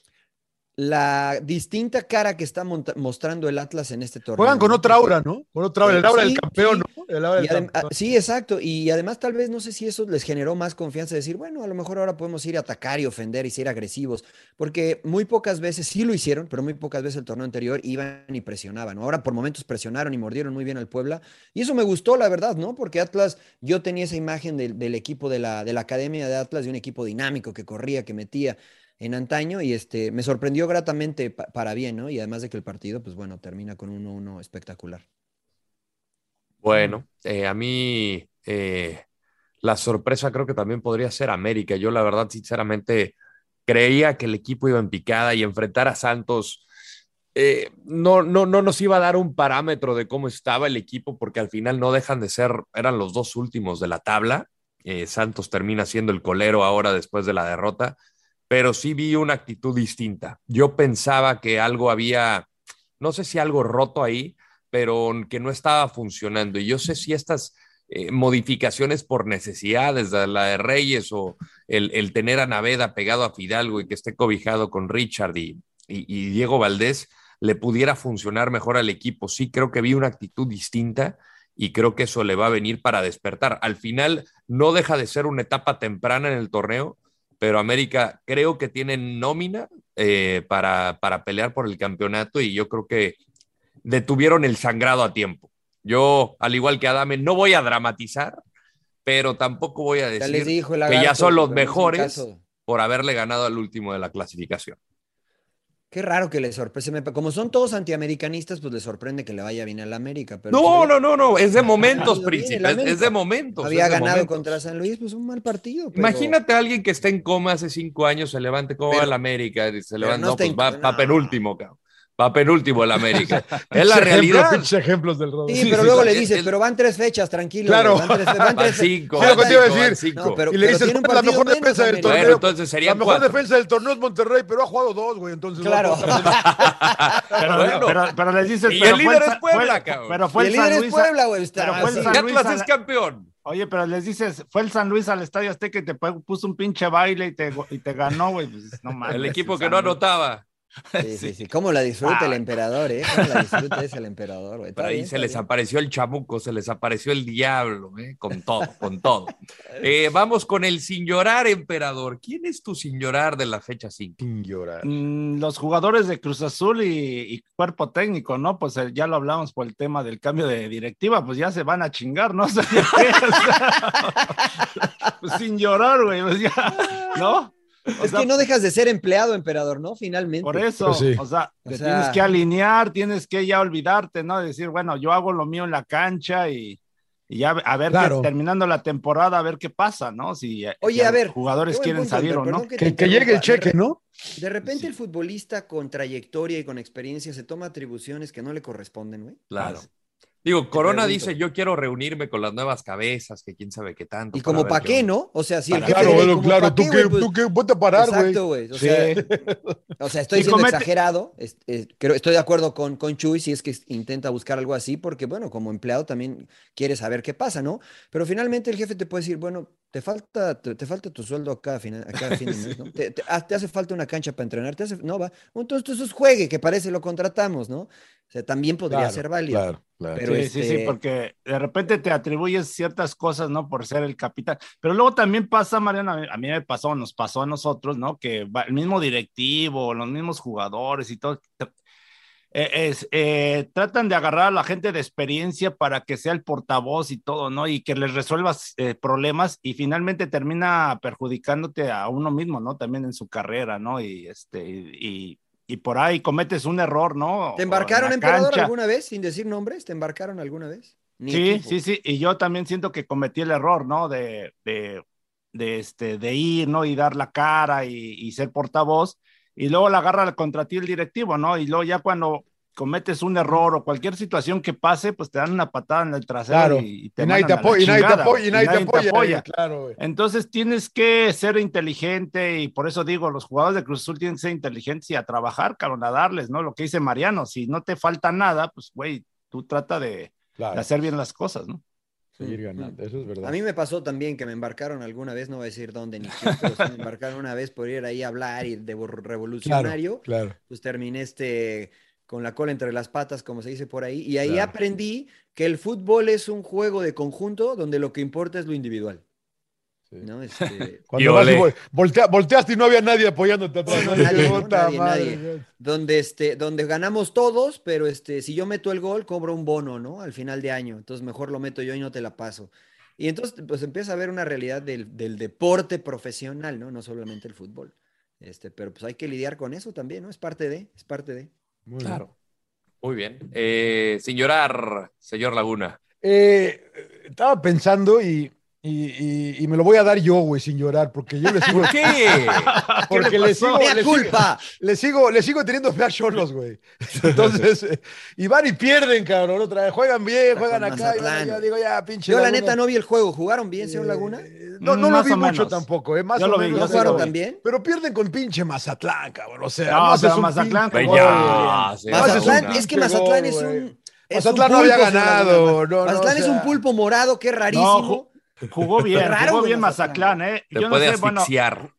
la distinta cara que está mostrando el Atlas en este torneo. Juegan con otra aura, ¿no? Con otra aura, el aura del campeón, sí. ¿no? El aura del campeón. sí, exacto. Y además tal vez no sé si eso les generó más confianza de decir, bueno, a lo mejor ahora podemos ir a atacar y ofender y ser agresivos, porque muy pocas veces sí lo hicieron, pero muy pocas veces el torneo anterior iban y presionaban. Ahora por momentos presionaron y mordieron muy bien al Puebla. Y eso me gustó, la verdad, ¿no? Porque Atlas, yo tenía esa imagen del, del equipo de la, de la academia de Atlas, de un equipo dinámico que corría, que metía en antaño y este me sorprendió gratamente pa- para bien, ¿no? Y además de que el partido, pues bueno, termina con un 1-1 espectacular. Bueno, eh, a mí eh, la sorpresa creo que también podría ser América. Yo la verdad, sinceramente, creía que el equipo iba en picada y enfrentar a Santos eh, no, no, no nos iba a dar un parámetro de cómo estaba el equipo porque al final no dejan de ser, eran los dos últimos de la tabla. Santos termina siendo el colero ahora después de la derrota, pero sí vi una actitud distinta. Yo pensaba que algo había, no sé si algo roto ahí, pero que no estaba funcionando. Y yo sé si estas eh, modificaciones por necesidades, de la de Reyes o el, el tener a Naveda pegado a Fidalgo y que esté cobijado con Richard y, y- y Diego Valdés, le pudiera funcionar mejor al equipo. Sí, creo que vi una actitud distinta y creo que eso le va a venir para despertar. Al final, no deja de ser una etapa temprana en el torneo, pero América creo que tiene nómina eh, para, para pelear por el campeonato y yo creo que detuvieron el sangrado a tiempo. Yo, al igual que Adame, no voy a dramatizar, pero tampoco voy a decir dijo que ya son los mejores por haberle ganado al último de la clasificación. Qué raro que les sorprende. Como son todos antiamericanistas, pues les sorprende que le vaya bien al América. Pero No, pues, no, no, no, es de momentos, príncipe, es, de momentos. Había de ganado momentos. contra San Luis, pues un mal partido. pero- Imagínate a alguien que está en coma hace cinco años, se levante como el América, y se levanta, no pues en va, coma, va no. penúltimo, cabrón. Va penúltimo el América. es la ejemplo, realidad. ejemplos del. Sí, Sí, pero sí, luego sí, le dices, el- pero van tres fechas, tranquilo. Claro. Van tres, van tres- cinco, Sí, lo que te iba a van decir. cinco. No, pero, y le pero dices, la mejor defensa del torneo. Bueno, entonces serían la mejor cuatro. defensa del torneo es Monterrey, pero ha jugado dos, güey. Entonces, no Claro. Pero, Bueno. pero, pero les dices, Y pero el líder es Puebla, cabrón. Pero fue el, líder es. Puebla, güey. pero fue el. San Luis es campeón. Oye, pero les dices, fue el San Luis al Estadio Azteca y te pu- puso un pinche baile y te, y te ganó, güey. Pues, no mames, El equipo que no anotaba. Sí, sí, sí. ¿Cómo la disfruta el emperador, eh? ¿Cómo la disfruta ese el emperador, güey? Pero ahí bien, se les bien. apareció el chamuco, se les apareció el diablo, ¿eh? con todo, con todo. Eh, vamos con el sin llorar, emperador. ¿Quién es tu sin llorar de la fecha 5? Sin llorar. Mm, Los jugadores de Cruz Azul y, y cuerpo técnico, ¿no? Pues eh, ya lo hablamos por el tema del cambio de directiva, pues ya se van a chingar, ¿no? O sea, ya qué, o sea, pues sin llorar, güey, pues ya, ¿no? O Es sea, que no dejas de ser empleado, emperador, ¿no? Finalmente. Por eso, Pues sí. o sea, O te sea- tienes que alinear, tienes que ya olvidarte, ¿no? Decir, bueno, yo hago lo mío en la cancha y, y ya a ver, Claro. qué- terminando la temporada, a ver qué pasa, ¿no? Si, Oye, si a ver, jugadores quieren punto, salir o no. Que, que llegue el cheque, ¿no? De repente el futbolista con trayectoria y con experiencia se toma atribuciones que no le corresponden, güey. Claro. Digo, Corona dice, yo quiero reunirme con las nuevas cabezas, que quién sabe qué tanto. Y como para qué. ¿no? O sea, si el jefe Claro, de- bueno, claro. ¿Tú qué? Pues, tú qué, ponte a parar, güey. Exacto, güey. O, Sí. sea, o sea, estoy Y siendo comete- exagerado. es- es- creo, estoy de acuerdo con, con Chuy si es que intenta buscar algo así, porque, bueno, como empleado también quiere saber qué pasa, ¿no? Pero finalmente el jefe te puede decir, bueno, te falta, te, te falta tu sueldo acá a final, acá a fin de mes, ¿no? Te, te- ah, te hace falta una cancha para entrenar, te hace, no va, entonces eso es juegue, que parece lo contratamos, ¿no? O sea, también podría Claro, ser válido. Claro, claro. Pero sí, sí, sí, este- porque de repente te atribuyes ciertas cosas, ¿no? Por ser el capitán. Pero luego también pasa, Mariana, a mí, me pasó, nos pasó a nosotros, ¿no? Que el mismo directivo, los mismos jugadores y todo, es, eh, tratan de agarrar a la gente de experiencia para que sea el portavoz y todo, ¿no? Y que les resuelvas eh, problemas y finalmente termina perjudicándote a uno mismo, ¿no? También en su carrera, ¿no? Y este, y, y- por ahí cometes un error, ¿no? ¿Te embarcaron, en emperador, cancha. alguna vez, sin decir nombres? ¿Te embarcaron alguna vez? Ni Sí, equipo. sí, sí, y yo también siento que cometí el error, ¿no? De, de, de, este, de ir, ¿no? Y dar la cara y, y ser portavoz, y luego la agarra contra ti el directivo, ¿no? Y luego ya cuando cometes un error o cualquier situación que pase, pues te dan una patada en el trasero Claro. y, y te Y nadie te apoya, y nadie te apoya, y nadie te apoya. Claro. Entonces tienes que ser inteligente y por eso digo, los jugadores de Cruz Azul tienen que ser inteligentes y a trabajar, cabrón, a darles, ¿no? Lo que dice Mariano, si no te falta nada, pues, güey, tú trata de, hacer bien las cosas, ¿no? Seguir ganando, eso es verdad. A mí me pasó también que me embarcaron alguna vez, no voy a decir dónde ni quién, pero me embarcaron una vez por ir ahí a hablar y de revolucionario. Claro. Pues terminé este con la cola entre las patas, como se dice por ahí, y ahí Claro. aprendí que el fútbol es un juego de conjunto donde lo que importa es lo individual. ¿No? Este, Cuando vas y vol- voltea- volteaste y no había nadie apoyándote atrás. No, nadie, nadie. donde, este, donde ganamos todos, pero este, si yo meto el gol, cobro un bono, ¿no? Al final de año. Entonces mejor lo meto yo y no te la paso. Y entonces, pues empieza a ver una realidad del, del deporte profesional, ¿no? No solamente el fútbol. Este, pero pues hay que lidiar con eso también, ¿no? Es parte de, es parte de. Claro. Muy bien. Eh, sin llorar, señor Laguna. Eh, estaba pensando y, y, y- y me lo voy a dar yo, güey, sin llorar, porque yo le sigo. ¿Por qué? Porque ¿Qué le le sigo. ¡Mea le sigo- culpa! Le sigo, le sigo teniendo fe a Cholos, güey. Entonces, eh, y van y pierden, cabrón, otra vez. Juegan bien, juegan acá. Y van allá. digo, ya, pinche. Yo la neta no vi el juego. ¿Jugaron bien, señor Laguna? No, no lo Más vi mucho menos. tampoco, ¿eh? Más Yo o lo vi, menos. yo ¿No jugaron bien? Pero pierden con pinche Mazatlán, cabrón. O sea, No, pero un Mazatlán pinche. Ah, sí, Mazatlán, es que Mazatlán es un. es Mazatlán no había ganado, Mazatlán es un pulpo morado, qué rarísimo. Ju- Jugó bien, Raro, jugó bien Mazatlán. ¿eh? Te Yo no puede sé, bueno, asfixiar.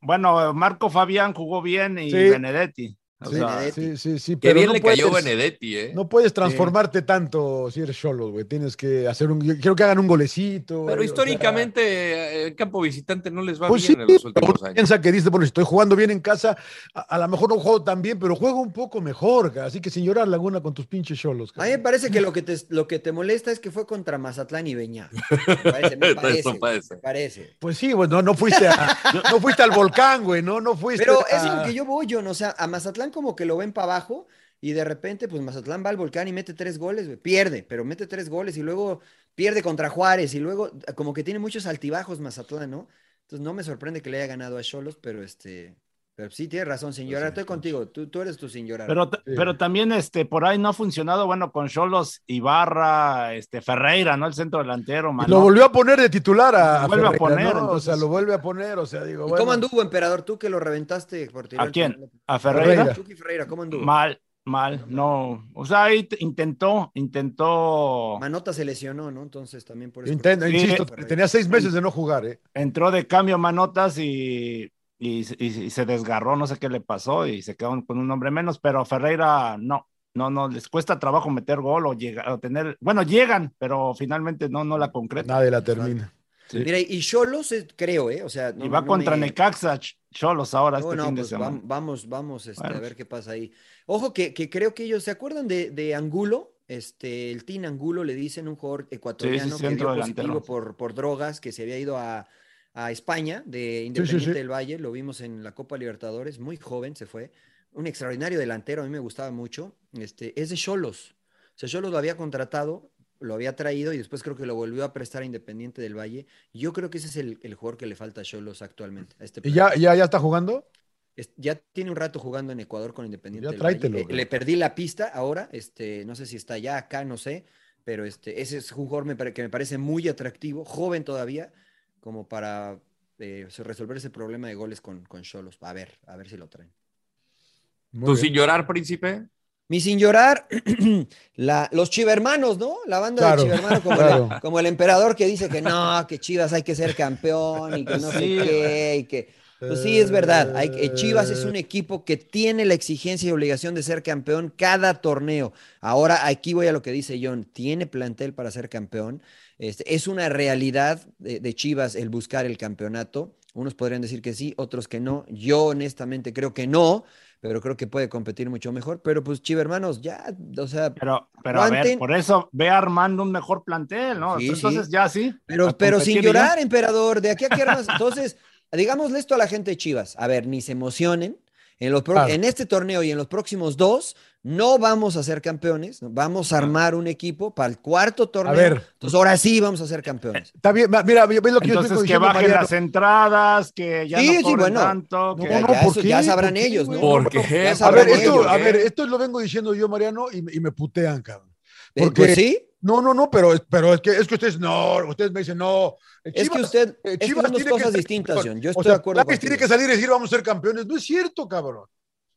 bueno, Marco Fabián jugó bien y Sí. Benedetti. O Sí, sea, sí, sí, sí, Qué pero bien no le cayó puedes- Benedetti, ¿eh? No puedes transformarte tanto si eres Cholos, güey. Tienes que hacer un. yo Quiero que hagan un golecito. Pero güey, o sea, históricamente, eh, el campo visitante no les va Pues bien sí, en los últimos años. piensa que dice, bueno, si estoy jugando bien en casa, a, a lo mejor no juego tan bien, pero juego un poco mejor, cara. así que sin llorar Laguna con tus pinches cholos. A mí me parece que lo que, te, lo que te molesta es que fue contra Mazatlán y Beñá. Me parece, me parece, Eso me parece. Pues sí, güey, no, no fuiste a- no fuiste al volcán, güey, no, no fuiste. Pero a- es lo que yo voy, John. O sea, a Mazatlán como que lo ven para abajo y de repente, pues Mazatlán va al volcán y mete tres goles. Pierde, pero mete tres goles y luego pierde contra Juárez y luego como que tiene muchos altibajos Mazatlán, ¿no? Entonces no me sorprende que le haya ganado a Cholos, pero este. Pero sí, tienes razón, sin llorar. Estoy contigo. Tú, tú eres tu sin llorar. Pero, pero también este, por ahí no ha funcionado, bueno, con Cholos, Ibarra, este, Ferreira, ¿no? El centro delantero, lo volvió a poner de titular a, Lo vuelve a poner, ¿no? O sea, lo vuelve a poner, o sea, digo, ¿Y bueno. cómo anduvo, emperador? Tú que lo reventaste por tirar ¿A quién? ¿A Ferreira? Ferreira. Chucky Ferreira, ¿cómo anduvo? Mal, mal, no. O sea, ahí intentó, intentó, Manota se lesionó, ¿no? Entonces también por eso. Intento, Sí. insisto, Ferreira. tenía seis meses de no jugar, ¿eh? entró de cambio Manotas y, y, y- y se desgarró, no sé qué le pasó y se quedó con un hombre menos, pero Ferreira no, no, no, les cuesta trabajo meter gol o llegar o tener, bueno, llegan, pero finalmente no, no la concretan. Nadie la termina. Sí. Mira, y Cholos, creo, ¿eh? O sea, no- y va no contra me- Necaxa, Ch- Cholos ahora No, este no, fin de pues semana. vam- vamos, vamos este, Bueno. a ver qué pasa ahí. Ojo que, que creo que ellos, ¿se acuerdan de, de Angulo? Este, el Team Angulo le dicen un jugador ecuatoriano que dio positivo por, por drogas, que se había ido a, a España de sí, Independiente sí. del Valle, lo vimos en la Copa Libertadores, muy joven se fue, un extraordinario delantero, a mí me gustaba mucho, este, es de Cholos, o sea, Cholos lo había contratado, lo había traído y después creo que lo volvió a prestar a Independiente del Valle. Yo creo que ese es el, el jugador que le falta a Cholos actualmente. A este ¿Y ya, ya, ya está jugando? ya tiene un rato jugando en Ecuador con Independiente Ya del Valle. tráetelo, Eh, le perdí la pista ahora, este, no sé si está ya acá, no sé, pero este, ese es un jugador me que me parece muy atractivo, joven todavía, como para eh, resolver ese problema de goles con con Cholos. A ver, a ver si lo traen. Muy ¿Tú bien. sin llorar, príncipe? Mi sin llorar, la, los chivermanos, ¿no? La banda Claro, de chivermanos, como, claro. la- como el emperador que dice que no, que Chivas hay que ser campeón y que no sé Sí. qué, y que. Pues sí, es verdad. Hay, eh, Chivas es Eh. un equipo que tiene la exigencia y obligación de ser campeón cada torneo. Ahora, aquí voy a lo que dice John. Tiene plantel para ser campeón. Este, es una realidad de, de Chivas el buscar el campeonato. Unos podrían decir que sí, otros que no. Yo honestamente creo que no, pero creo que puede competir mucho mejor. Pero pues Chiva, hermanos, ya, o sea, Pero, pero a ver, por eso ve armando un mejor plantel, ¿no? Sí, Entonces sí. ya sí. Pero, pero sin ya. llorar, emperador, de aquí a que armas. Entonces, digámosle esto a la gente de Chivas. A ver, ni se emocionen. En, los pro- Claro. en este torneo y en los próximos dos, no vamos a ser campeones. Vamos a armar un equipo para el cuarto torneo. ver. Entonces, ahora sí vamos a ser campeones. Está bien, mira, ves lo que yo Entonces estoy que diciendo, bajen Mariano. las entradas, que ya Sí, no sí, bueno. tanto. No, que- Ya, no, ya ¿por eso qué? ya sabrán ¿Por qué, ellos? ¿no? ¿Por qué? Ya A ver, esto, ellos. a ¿qué? ver, esto lo vengo diciendo yo, Mariano, y, me- y me putean, cabrón. Eh, Porque, pues sí, No, no, no, pero, pero es, que, es que ustedes no, ustedes me dicen no. es que Chivas- usted, eh, es que Chivas son dos tiene que cosas ser distintas. John. Yo O estoy sea, de acuerdo Lápiz tiene que salir y decir vamos a ser campeones. No es cierto, cabrón.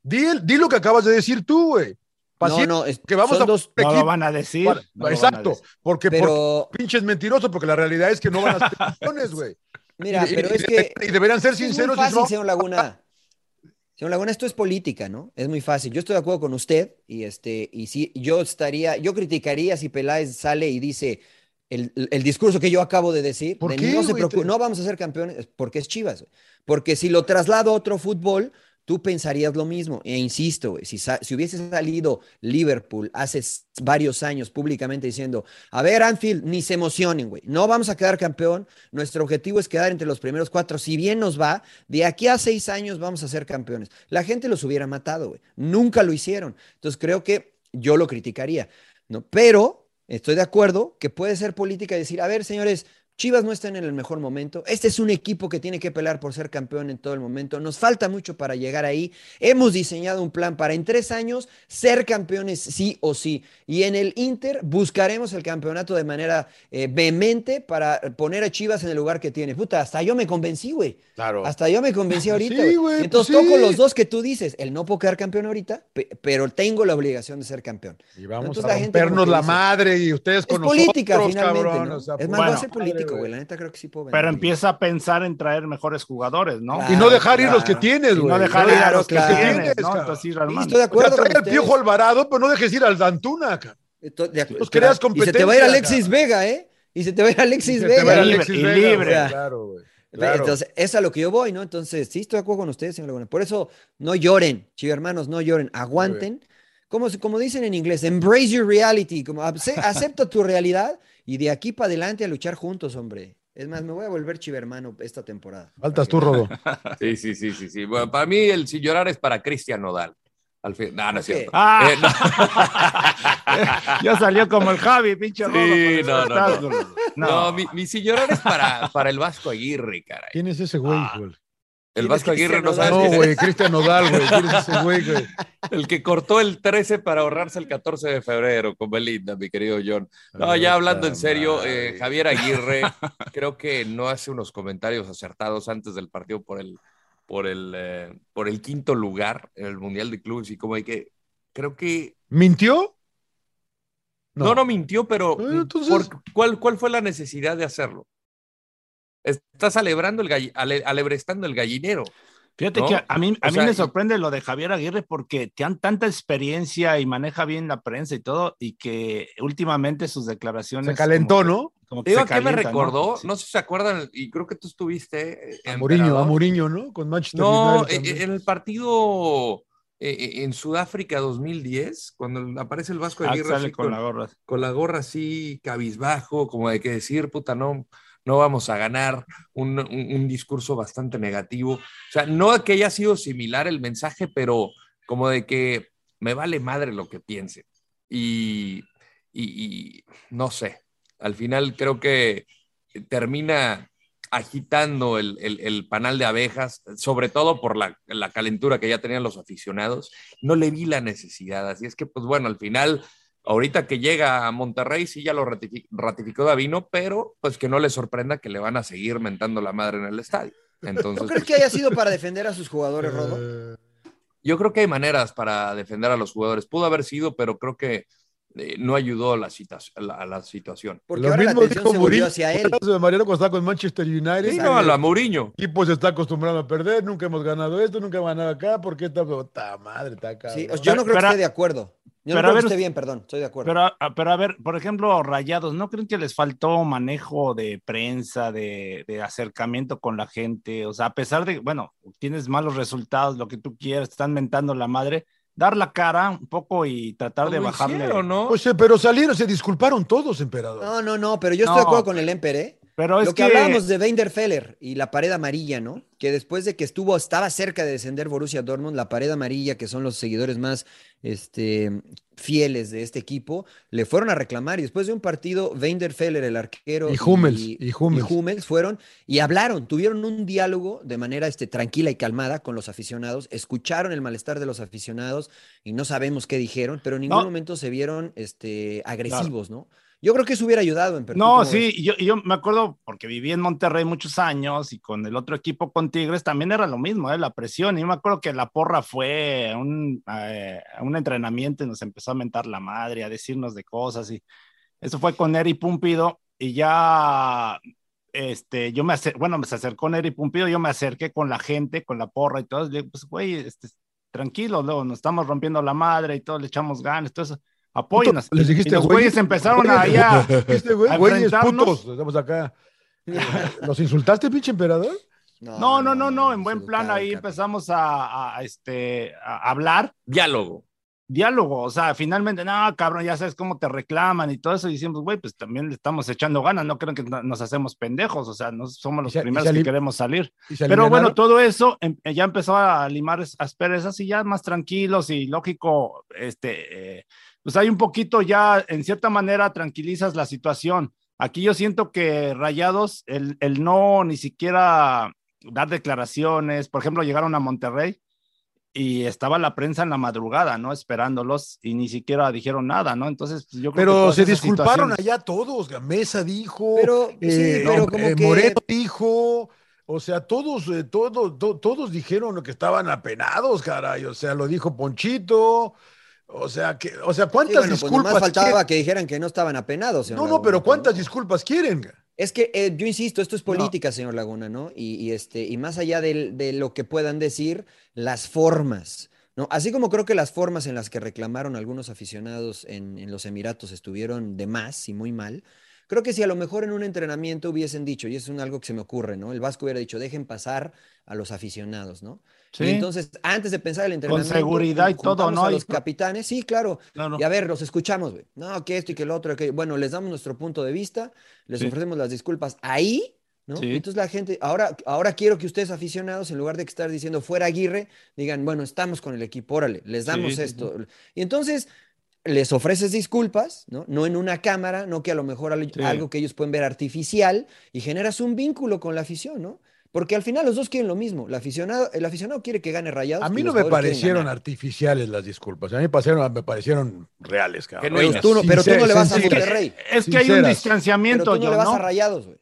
Di, el- di lo que acabas de decir tú, güey. No, no, es- que vamos son a dos, No lo van a decir. para- no lo van a exacto, decir. porque, porque pero pinches mentirosos, porque la realidad es que no van a ser campeones, güey. mira, Y- pero y es que y deberían ser Es muy sinceros fácil, no- señor Laguna. Señor Laguna, esto es política, ¿no? Es muy fácil. Yo estoy de acuerdo con usted y este, y sí, yo estaría, yo criticaría si Peláez sale y dice el, el discurso que yo acabo de decir, ¿Por de qué, no se preocupe, no vamos a ser campeones, es porque es Chivas. güey. Porque si lo traslado a otro fútbol, tú pensarías lo mismo. E insisto, si, si hubiese salido Liverpool hace varios años públicamente diciendo, a ver, Anfield, ni se emocionen, güey, no vamos a quedar campeón, nuestro objetivo es quedar entre los primeros cuatro, si bien nos va, de aquí a seis años vamos a ser campeones. La gente los hubiera matado, güey, nunca lo hicieron. Entonces creo que yo lo criticaría, ¿no? Pero estoy de acuerdo que puede ser política decir, a ver, señores, Chivas no están en el mejor momento. Este es un equipo que tiene que pelear por ser campeón en todo el momento. Nos falta mucho para llegar ahí. Hemos diseñado un plan para en tres años ser campeones sí o sí. Y en el Inter buscaremos el campeonato de manera eh, vehemente para poner a Chivas en el lugar que tiene. Puta, hasta yo me convencí, güey. Claro. Hasta yo me convencí ahorita. Sí, güey. güey, Entonces pues toco los dos que tú dices. El no puedo quedar campeón ahorita, pe- pero tengo la obligación de ser campeón. Y vamos Entonces a la gente como rompernos la dice, madre y ustedes Es con política nosotros, finalmente, cabrón. ¿no? o sea, es más, va a bueno, ser madre, güey. La neta creo que sí puedo Pero empieza a pensar en traer mejores jugadores, ¿no? Y Claro, no dejar ir los claro. que tienes, Y güey. no dejar ir a Claro, los que claro. tienes, Tienes, ¿no? Entonces ir Sí, armando. estoy de O sea, acuerdo con trae al ustedes. Piojo Alvarado, pero no dejes ir al Dantuna, cabrón. Acuerdo. Pues creas Y se te va a ir competencia, Alexis cara. Vega, ¿eh? Y se te va a ir Alexis Se te va a ir Vega. libre, Alexis y Vega, libre. Claro, güey. Claro. Entonces, es a lo que yo voy, ¿no? Entonces, sí estoy de acuerdo con ustedes, señor Laguna. Por eso, no lloren, chicos hermanos, no lloren, aguanten. Como, como dicen en inglés, embrace your reality, como ace- acepta tu realidad y de aquí para adelante a luchar juntos, hombre. Es más, me voy a volver chivermano esta temporada. Faltas tú, Rodo. Sí, sí, sí, sí, sí. Bueno, para mí el sin llorar es para Cristian Nodal. Al fin, no, no es cierto. Ah. Eh, no. Ya salió como el Javi, pinche Sí, no, no, no. No, mi, mi sin llorar es para, para el Vasco Aguirre, caray. ¿Quién es ese güey, Ah, güey? El ¿Quién es Vasco Aguirre no Nodal? No, güey, Cristian Nodal, güey. ¿Quién es ese güey, güey? El que cortó el 13 para ahorrarse el 14 de febrero con Belinda, mi querido John. No, ya hablando en serio, eh, Javier Aguirre creo que no hace unos comentarios acertados antes del partido por el, por el, eh, por el quinto lugar en el Mundial de Clubes y como hay que, creo que ¿Mintió? no, no, mintió, pero entonces- ¿por- cuál, ¿cuál fue la necesidad de hacerlo? Está celebrando el ale- alebrestando el gallinero. Fíjate ¿no? que a mí, a O mí sea, me sorprende lo de Javier Aguirre porque tiene tanta experiencia y maneja bien la prensa y todo, y que últimamente sus declaraciones. Se calentó, como que- ¿no? como Te digo, se ¿a qué me recordó? Sí. ¿no? sé si se acuerdan, y creo que tú estuviste. eh, A Mourinho, a. Mourinho, ¿no? Con Manchester No, United eh, también. en el partido eh, eh, en Sudáfrica 2010, cuando aparece el Vasco Ah, Aguirre sale así con la gorra. con la gorra así cabizbajo, como de que decir, puta, no, no vamos a ganar, un, un- discurso bastante negativo. O sea, no que haya sido similar el mensaje, pero como de que me vale madre lo que piense. Y, y- y no sé, al final creo que termina agitando el, el- el panal de abejas, sobre todo por la, la calentura que ya tenían los aficionados. No le vi la necesidad, así es que, pues bueno, al final ahorita que llega a Monterrey, sí ya lo ratifi- ratificó Davino, pero pues que no le sorprenda que le van a seguir mentando la madre en el estadio. Entonces, ¿No crees que haya sido para defender a sus jugadores, Rodo? Eh, yo creo que hay maneras para defender a los jugadores. Pudo haber sido, pero creo que eh, no ayudó a la, la, la situación. Porque Lo ahora la mismo atención dijo se hacia él. el caso de Mariano cuando estaba con Manchester United. Sí, no, a la Mourinho. El equipo se está acostumbrando a perder, nunca hemos ganado esto, nunca hemos ganado acá, porque esta puta madre está acá. Sí, yo no creo Pero- que esté de acuerdo. Yo no pero a creo que ver, esté bien, perdón, estoy de acuerdo. Pero, a- pero a ver, por ejemplo, Rayados, ¿no creen que les faltó manejo de prensa, de, de acercamiento con la gente? O sea, a pesar de, bueno, tienes malos resultados, lo que tú quieras, te están mentando la madre, dar la cara un poco y tratar Pues de bajarle. hicieron, ¿no? Pues, eh, pero salieron, se disculparon todos, emperador. No, no, no, pero yo estoy No. de acuerdo con el Emper, ¿eh? Pero es Lo que, que, hablábamos de Wenderfeller y la pared amarilla, ¿no? Que después de que estuvo, estaba cerca de descender Borussia Dortmund, la pared amarilla, que son los seguidores más este, fieles de este equipo, le fueron a reclamar y después de un partido, Wenderfeller, el arquero, Y Hummels, y Hummels. fueron y hablaron, tuvieron un diálogo de manera este, tranquila y calmada con los aficionados, escucharon el malestar de los aficionados y no sabemos qué dijeron, pero en ningún No. momento se vieron este, agresivos, ¿no? Yo creo que eso hubiera ayudado en No, sí, yo, me acuerdo porque viví en Monterrey muchos años y con el otro equipo, con Tigres, también era lo mismo, ¿eh? la presión. Y yo me acuerdo que la porra fue a un, eh, un entrenamiento y nos empezó a mentar la madre, a decirnos de cosas. Y eso fue con Eri Pumpido y ya, este, yo me bueno, me acercó Eri Pumpido, yo me acerqué con la gente, con la porra y todo. y pues, güey, este, tranquilo, luego nos estamos rompiendo la madre y todo, le echamos ganas, todo eso. Apóyennos. Les dijiste, y los güeyes, güeyes empezaron güeyes, ahí a, Dijiste, güey, a güeyes, putos, estamos acá. ¿Los insultaste, pinche emperador? No, no, no, no, en buen plan ahí empezamos a, a, este, a hablar, Diálogo. diálogo, o sea, finalmente, no, cabrón, ya sabes cómo te reclaman y todo eso, y decimos, güey, pues también le estamos echando ganas, no creen que no- nos hacemos pendejos, o sea, no somos los se- y primeros se que queremos salir. Pero bueno, todo eso em- ya empezó a limar asperezas y ya más tranquilos y lógico, este, eh, pues hay un poquito ya, en cierta manera, tranquilizas la situación. Aquí yo siento que Rayados, el, el no ni siquiera dar declaraciones, por ejemplo, llegaron a Monterrey y estaba la prensa en la madrugada, ¿no? Esperándolos y ni siquiera dijeron nada, ¿no? Entonces, pues, yo creo que Pero se disculparon situaciones- allá todos. Mesa dijo, Pero, sí, eh, pero no, como eh, que- Moreno dijo, o sea, todos, eh, todo- to- todos dijeron que estaban apenados, caray. O sea, lo dijo Ponchito. O sea, que, o sea, Sí, ¿cuántas bueno, pues disculpas nomás faltaba quieren? que dijeran que no estaban apenados. señor No, pero pues, ¿cuántas ¿no? disculpas quieren? Es que eh, yo insisto, esto es política, señor Laguna, ¿no? Y, y, este, y más allá de, lo que puedan decir, las formas, ¿no? Así como creo que las formas en las que reclamaron algunos aficionados en, en los Emiratos estuvieron de más y muy mal, creo que si a lo mejor en un entrenamiento hubiesen dicho, y es un algo que se me ocurre, ¿no? El Vasco hubiera dicho, dejen pasar a los aficionados, ¿no? Sí. Y entonces, antes de pensar el entrenamiento, seguridad y todo, ¿no? A los capitanes, sí, claro. Claro. Y a ver, los escuchamos, güey. No, que esto y que lo otro. Que... Bueno, les damos nuestro punto de vista, les Sí. ofrecemos las disculpas ahí, ¿no? Sí. Entonces la gente, ahora, ahora quiero que ustedes aficionados, en lugar de estar diciendo fuera Aguirre, digan, bueno, estamos con el equipo, órale, les damos esto. Y entonces les ofreces disculpas, ¿no? No en una cámara, no que a lo mejor al- Sí. algo que ellos pueden ver artificial y generas un vínculo con la afición, ¿no? Porque al final los dos quieren lo mismo. El aficionado, el aficionado quiere que gane rayados. A mí no me parecieron artificiales las disculpas. A mí me parecieron, me parecieron reales, cabrón. Pero tú no, pero tú no le vas a. Monterrey. Es que hay un distanciamiento, Pero tú no yo, le vas ¿no? a rayados, güey.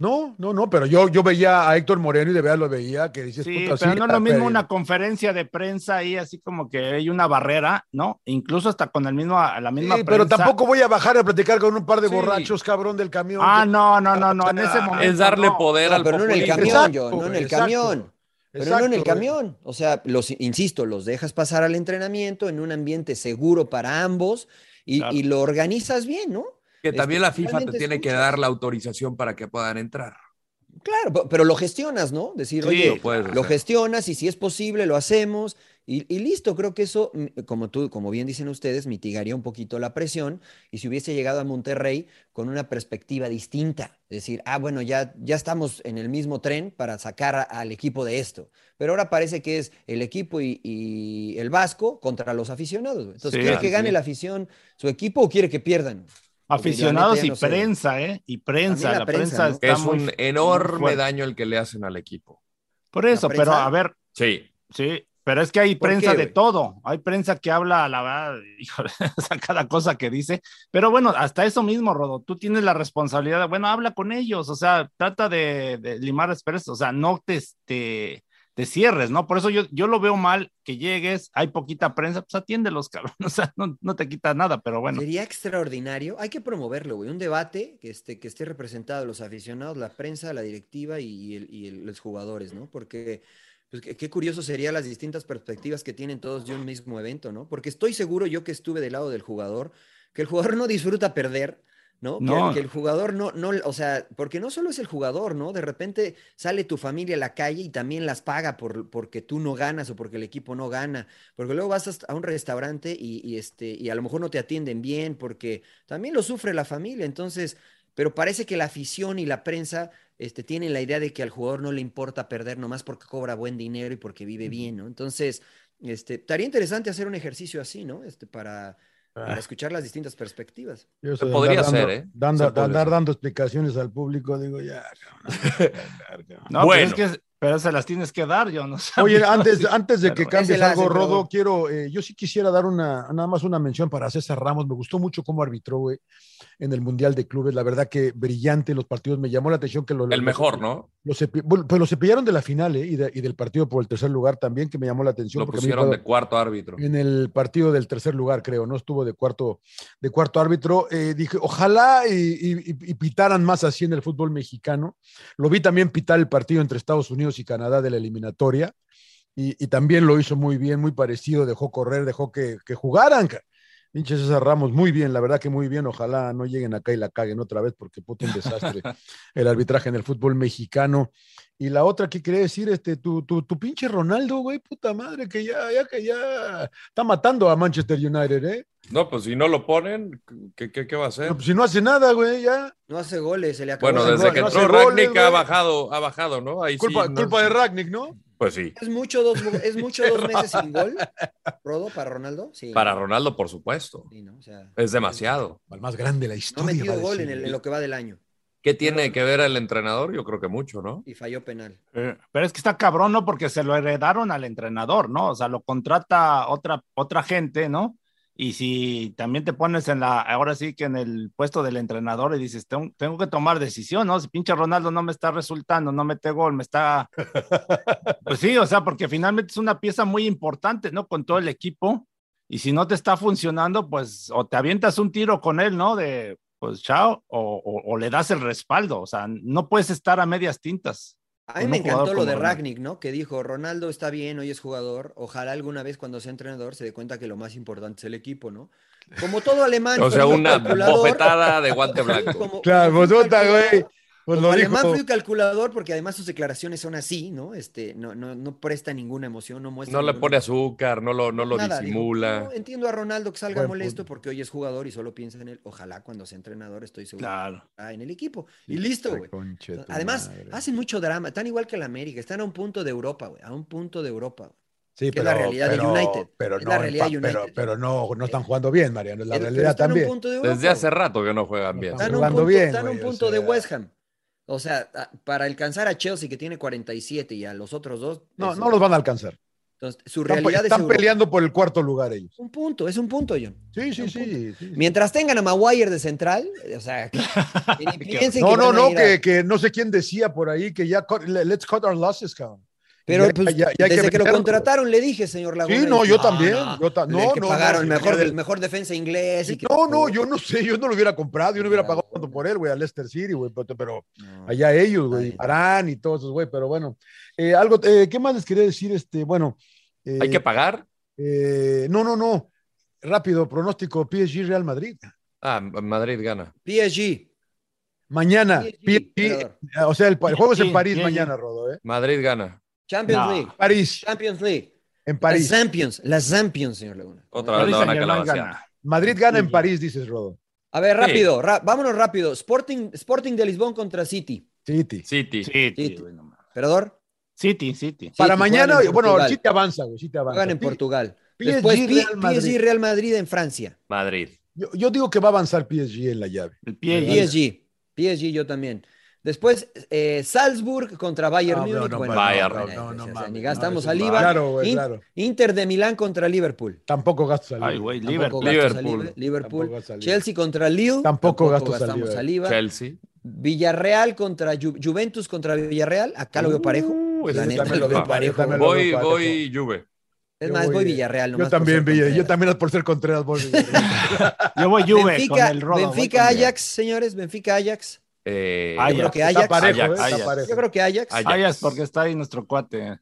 No, no, no, pero yo, yo veía a Héctor Moreno y de verdad lo veía que dices, Sí, puta, pero sí, no es lo mismo pero- una conferencia de prensa ahí, así como que hay una barrera, ¿no? Incluso hasta con el mismo, la misma Sí, pero prensa. tampoco voy a bajar a platicar con un par de Sí. borrachos, cabrón, del camión. Ah, no, no, no, no, en ese momento. Es darle no. poder No, al pero no en el camión, Exacto, yo, no en el exacto. camión. Pero no en el camión. O sea, los, insisto, los dejas pasar al entrenamiento en un ambiente seguro para ambos y, Claro. y lo organizas bien, ¿no? Que también la Este, FIFA te tiene que dar la autorización para que puedan entrar. Claro, pe- pero lo gestionas, ¿no? Decir, Sí, oye, lo puedes lo gestionas y si es posible lo hacemos y, y listo. Creo que eso, mm, como tú, como bien dicen ustedes, mitigaría un poquito la presión y si hubiese llegado a Monterrey con una perspectiva distinta, decir, ah, bueno, ya, ya estamos en el mismo tren para sacar a- al equipo de esto. Pero ahora parece que es el equipo y, y el Vasco contra los aficionados. Entonces, Sí, ¿quiere que gane sí. la afición su equipo o quiere que pierdan? Aficionados y no sé. prensa, ¿eh? Y prensa. La La, prensa, prensa, ¿no? está Es muy, un enorme daño el que le hacen al equipo. Por eso, ¿La pero a ver, Sí. sí, pero es que hay ¿Por prensa qué, de todo. Hay prensa que habla, la verdad, híjole, o sea, cada cosa que dice. Pero bueno, hasta eso mismo, Rodo, tú tienes la responsabilidad de, bueno, habla con ellos, o sea, trata de, de limar asperezas, o sea, no te, este, te cierres, ¿no? Por eso yo, yo lo veo mal que llegues, hay poquita prensa, pues atiéndelos, cabrón, o sea, no, no te quita nada, pero bueno. Sería extraordinario. Hay que promoverlo, güey. Un debate que esté, que esté representado los aficionados, la prensa, la directiva y, y los jugadores, ¿no? Porque pues, qué, curioso serían las distintas perspectivas que tienen todos de un mismo evento, ¿no? Porque estoy seguro yo que estuve del lado del jugador, que el jugador no disfruta perder. ¿No? No. Que, el jugador no, no, o sea, porque no solo es el jugador, ¿no? De repente sale tu familia a la calle y también las paga por, porque tú no ganas o porque el equipo no gana, porque luego vas a un restaurante y, y, este, y a lo mejor no te atienden bien, porque también lo sufre la familia, entonces, pero parece que la afición y la prensa este, tienen la idea de que al jugador no le importa perder nomás porque cobra buen dinero y porque vive bien, ¿no? Entonces, este, estaría interesante hacer un ejercicio así, ¿no? Este, para, para Ah. escuchar las distintas perspectivas. Yo sé, podría andar dando- hacer, ¿eh? Dando, Se andar dando explicaciones al público, digo, ya. cabrón. No, Bueno. pero es que pero se las tienes que dar, yo no sé. Oye, antes, antes de que cambies algo, hace, Rodo, quiero, eh, yo sí quisiera dar una, nada más una mención para César Ramos. Me gustó mucho cómo arbitró, güey, en el Mundial de Clubes. La verdad que brillante los partidos. Me llamó la atención que lo, El lo- mejor, ¿no? lo cepi- bueno, pues lo cepillaron de la final, ¿eh? Y, de- y del partido por el tercer lugar también, que me llamó la atención. Lo porque pusieron de cuarto árbitro. en el partido del tercer lugar, creo, no estuvo de cuarto, de cuarto árbitro. Eh, dije, ojalá y, y- y pitaran más así en el fútbol mexicano. Lo vi también pitar el partido entre Estados Unidos y Canadá de la eliminatoria. Y, también lo hizo muy bien, muy parecido, dejó correr, dejó que jugaran. Pinche César Ramos, muy bien, la verdad que muy bien. Ojalá no lleguen acá y la caguen otra vez, porque puto un desastre el arbitraje en el fútbol mexicano. Y la otra, ¿qué quería decir? Este, tu, tu, tu pinche Ronaldo, güey, puta madre, que ya, ya, que ya está matando a Manchester United, ¿eh? No, pues si no lo ponen, ¿qué, qué, qué va a hacer? Pero, pues, si no hace nada, güey, ya. No hace goles, se le acabó Bueno, desde gol. que no entró goles, Ragnick ha bajado, ha bajado, ¿no? Ahí sí, Culpa, no- culpa de Ragnick, ¿no? Pues sí. ¿Es mucho dos, es mucho dos meses sin gol, Rodo, para Ronaldo? Sí. Para Ronaldo, por supuesto. Sí, ¿no? O sea, Es demasiado. El más grande de la no ha historia. metido va a gol en, el- en lo que va del año ¿Qué tiene que ver el entrenador? Yo creo que mucho, ¿no? y falló penal. Eh, Pero es que está cabrón, ¿no? Porque se lo heredaron al entrenador, ¿no? O sea, lo contrata otra, otra gente, ¿no? Y si también te pones en la, ahora sí que en el puesto del entrenador y dices, tengo, tengo que tomar decisión, ¿no? Si pinche Ronaldo no me está resultando, no mete gol, me está... Pues sí, o sea, porque finalmente es una pieza muy importante, ¿no? Con todo el equipo. Y si no te está funcionando, pues o te avientas un tiro con él, ¿no? De, pues chao, o, o- o le das el respaldo. O sea, no puedes estar a medias tintas. A mí me encantó lo de. Ragnick, ¿no? Que dijo, Ronaldo está bien, hoy es jugador. Ojalá alguna vez cuando sea entrenador se dé cuenta que lo más importante es el equipo, ¿no? Como todo alemán. O sea, una bofetada de guante blanco. como- Claro, pues güey. Pues como lo alemán dijo. frío calculador, porque además sus declaraciones son así, ¿no? Este, no, no, no presta ninguna emoción, no muestra. No le pone azúcar, no lo, no lo Nada, disimula. "No, entiendo a Ronaldo que salga Buen molesto punto. porque hoy es jugador y solo piensa en él. Ojalá cuando sea entrenador estoy seguro Claro. que estará en el equipo. Y listo, güey. Además, madre. hacen mucho drama, están igual que el América, están a un punto de Europa, güey, a un punto de Europa. güey. Sí, que es la realidad de pero- United, Pero es no, la realidad pa- de pero, United. pero no, no están jugando bien, Mariano. Es la Pero- pero realidad están a un también. punto de Europa, Desde hace rato que no juegan bien. Están Están a un jugando punto, bien, están a un punto de. West Ham. O sea, para alcanzar a Chelsea que tiene 47 y a los otros dos. No, no los van a alcanzar. Entonces, su Están, realidad es están peleando por el cuarto lugar ellos. Un punto, es un punto, John. Sí, sí, sí. sí. Mientras tengan a Maguire de central, o sea, que ni piensen No, que no, no, a- que, que no sé quién decía por ahí que ya cut- let's cut our losses, cabrón. Pero Ya- pues, ya- ya hay desde que, lo contrataron le dije, señor Laguna. Sí, no, yo también. yo ta- el no, que no, pagaron no, mejor, sí, mejor defensa inglés. y que- No, no, yo no sé, yo no lo hubiera comprado, yo no hubiera pagado tanto por él, güey, a Leicester City, güey, pero, pero allá ellos, güey, Arán y todos esos, güey, pero bueno. Eh, algo, eh, ¿qué más les quería decir? Este, bueno. eh, ¿Hay que pagar? eh, no, no, no. Rápido, pronóstico, PSG Real Madrid. Ah, Madrid gana. PSG. Mañana, PSG, PSG, o sea, el, el juego es en PSG, París PSG. mañana, Rodo, ¿eh? Madrid gana. Champions No. League. París, Champions League. en París. Las Champions. Las Champions, señor Laguna. Otra vez la van gana. Madrid gana en. París, dices, Rodo. A ver, rápido, ra- vámonos rápido. Sporting, Sporting de Lisbón contra City. City. City. City, City. ¿Perdor? City, City. Para City, mañana, bueno. City avanza, güey, City avanza. Juegan en Portugal. PSG, Después Real Madrid. PSG Real Madrid en Francia. Madrid. Yo, yo digo que va a avanzar PSG en la llave. El PSG. PSG yo también. Después eh, Salzburg contra Bayern No, no, Múnich. no, bueno, Bayern, no, no, no ni no, gastamos saliva. Claro, güey, claro. Inter de Milán contra Liverpool. Tampoco gasto saliva. Ay, güey, Tampoco Liverpool. Liverpool. Liverpool. Chelsea contra Lille. Tampoco gasto gastamos saliva. saliva. Chelsea. Villarreal contra Ju- Juventus contra Villarreal. Acá lo veo parejo. Uh, La neta, lo veo parejo. Voy, voy, Juve. Es Yo más, voy voy- Villarreal. Yo también, ser Villa- yo también por ser Contreras. voy Villarreal. Yo voy Juve con Benfica, el Rodo. voy Benfica con- Ajax, señores. Benfica Ajax. Eh, Ajax. Yo creo que Está Ajax. parejo, Ajax. ¿eh? Está Ajax. parejo. Yo creo que Ajax. Ajax. Ajax, porque está ahí nuestro cuate.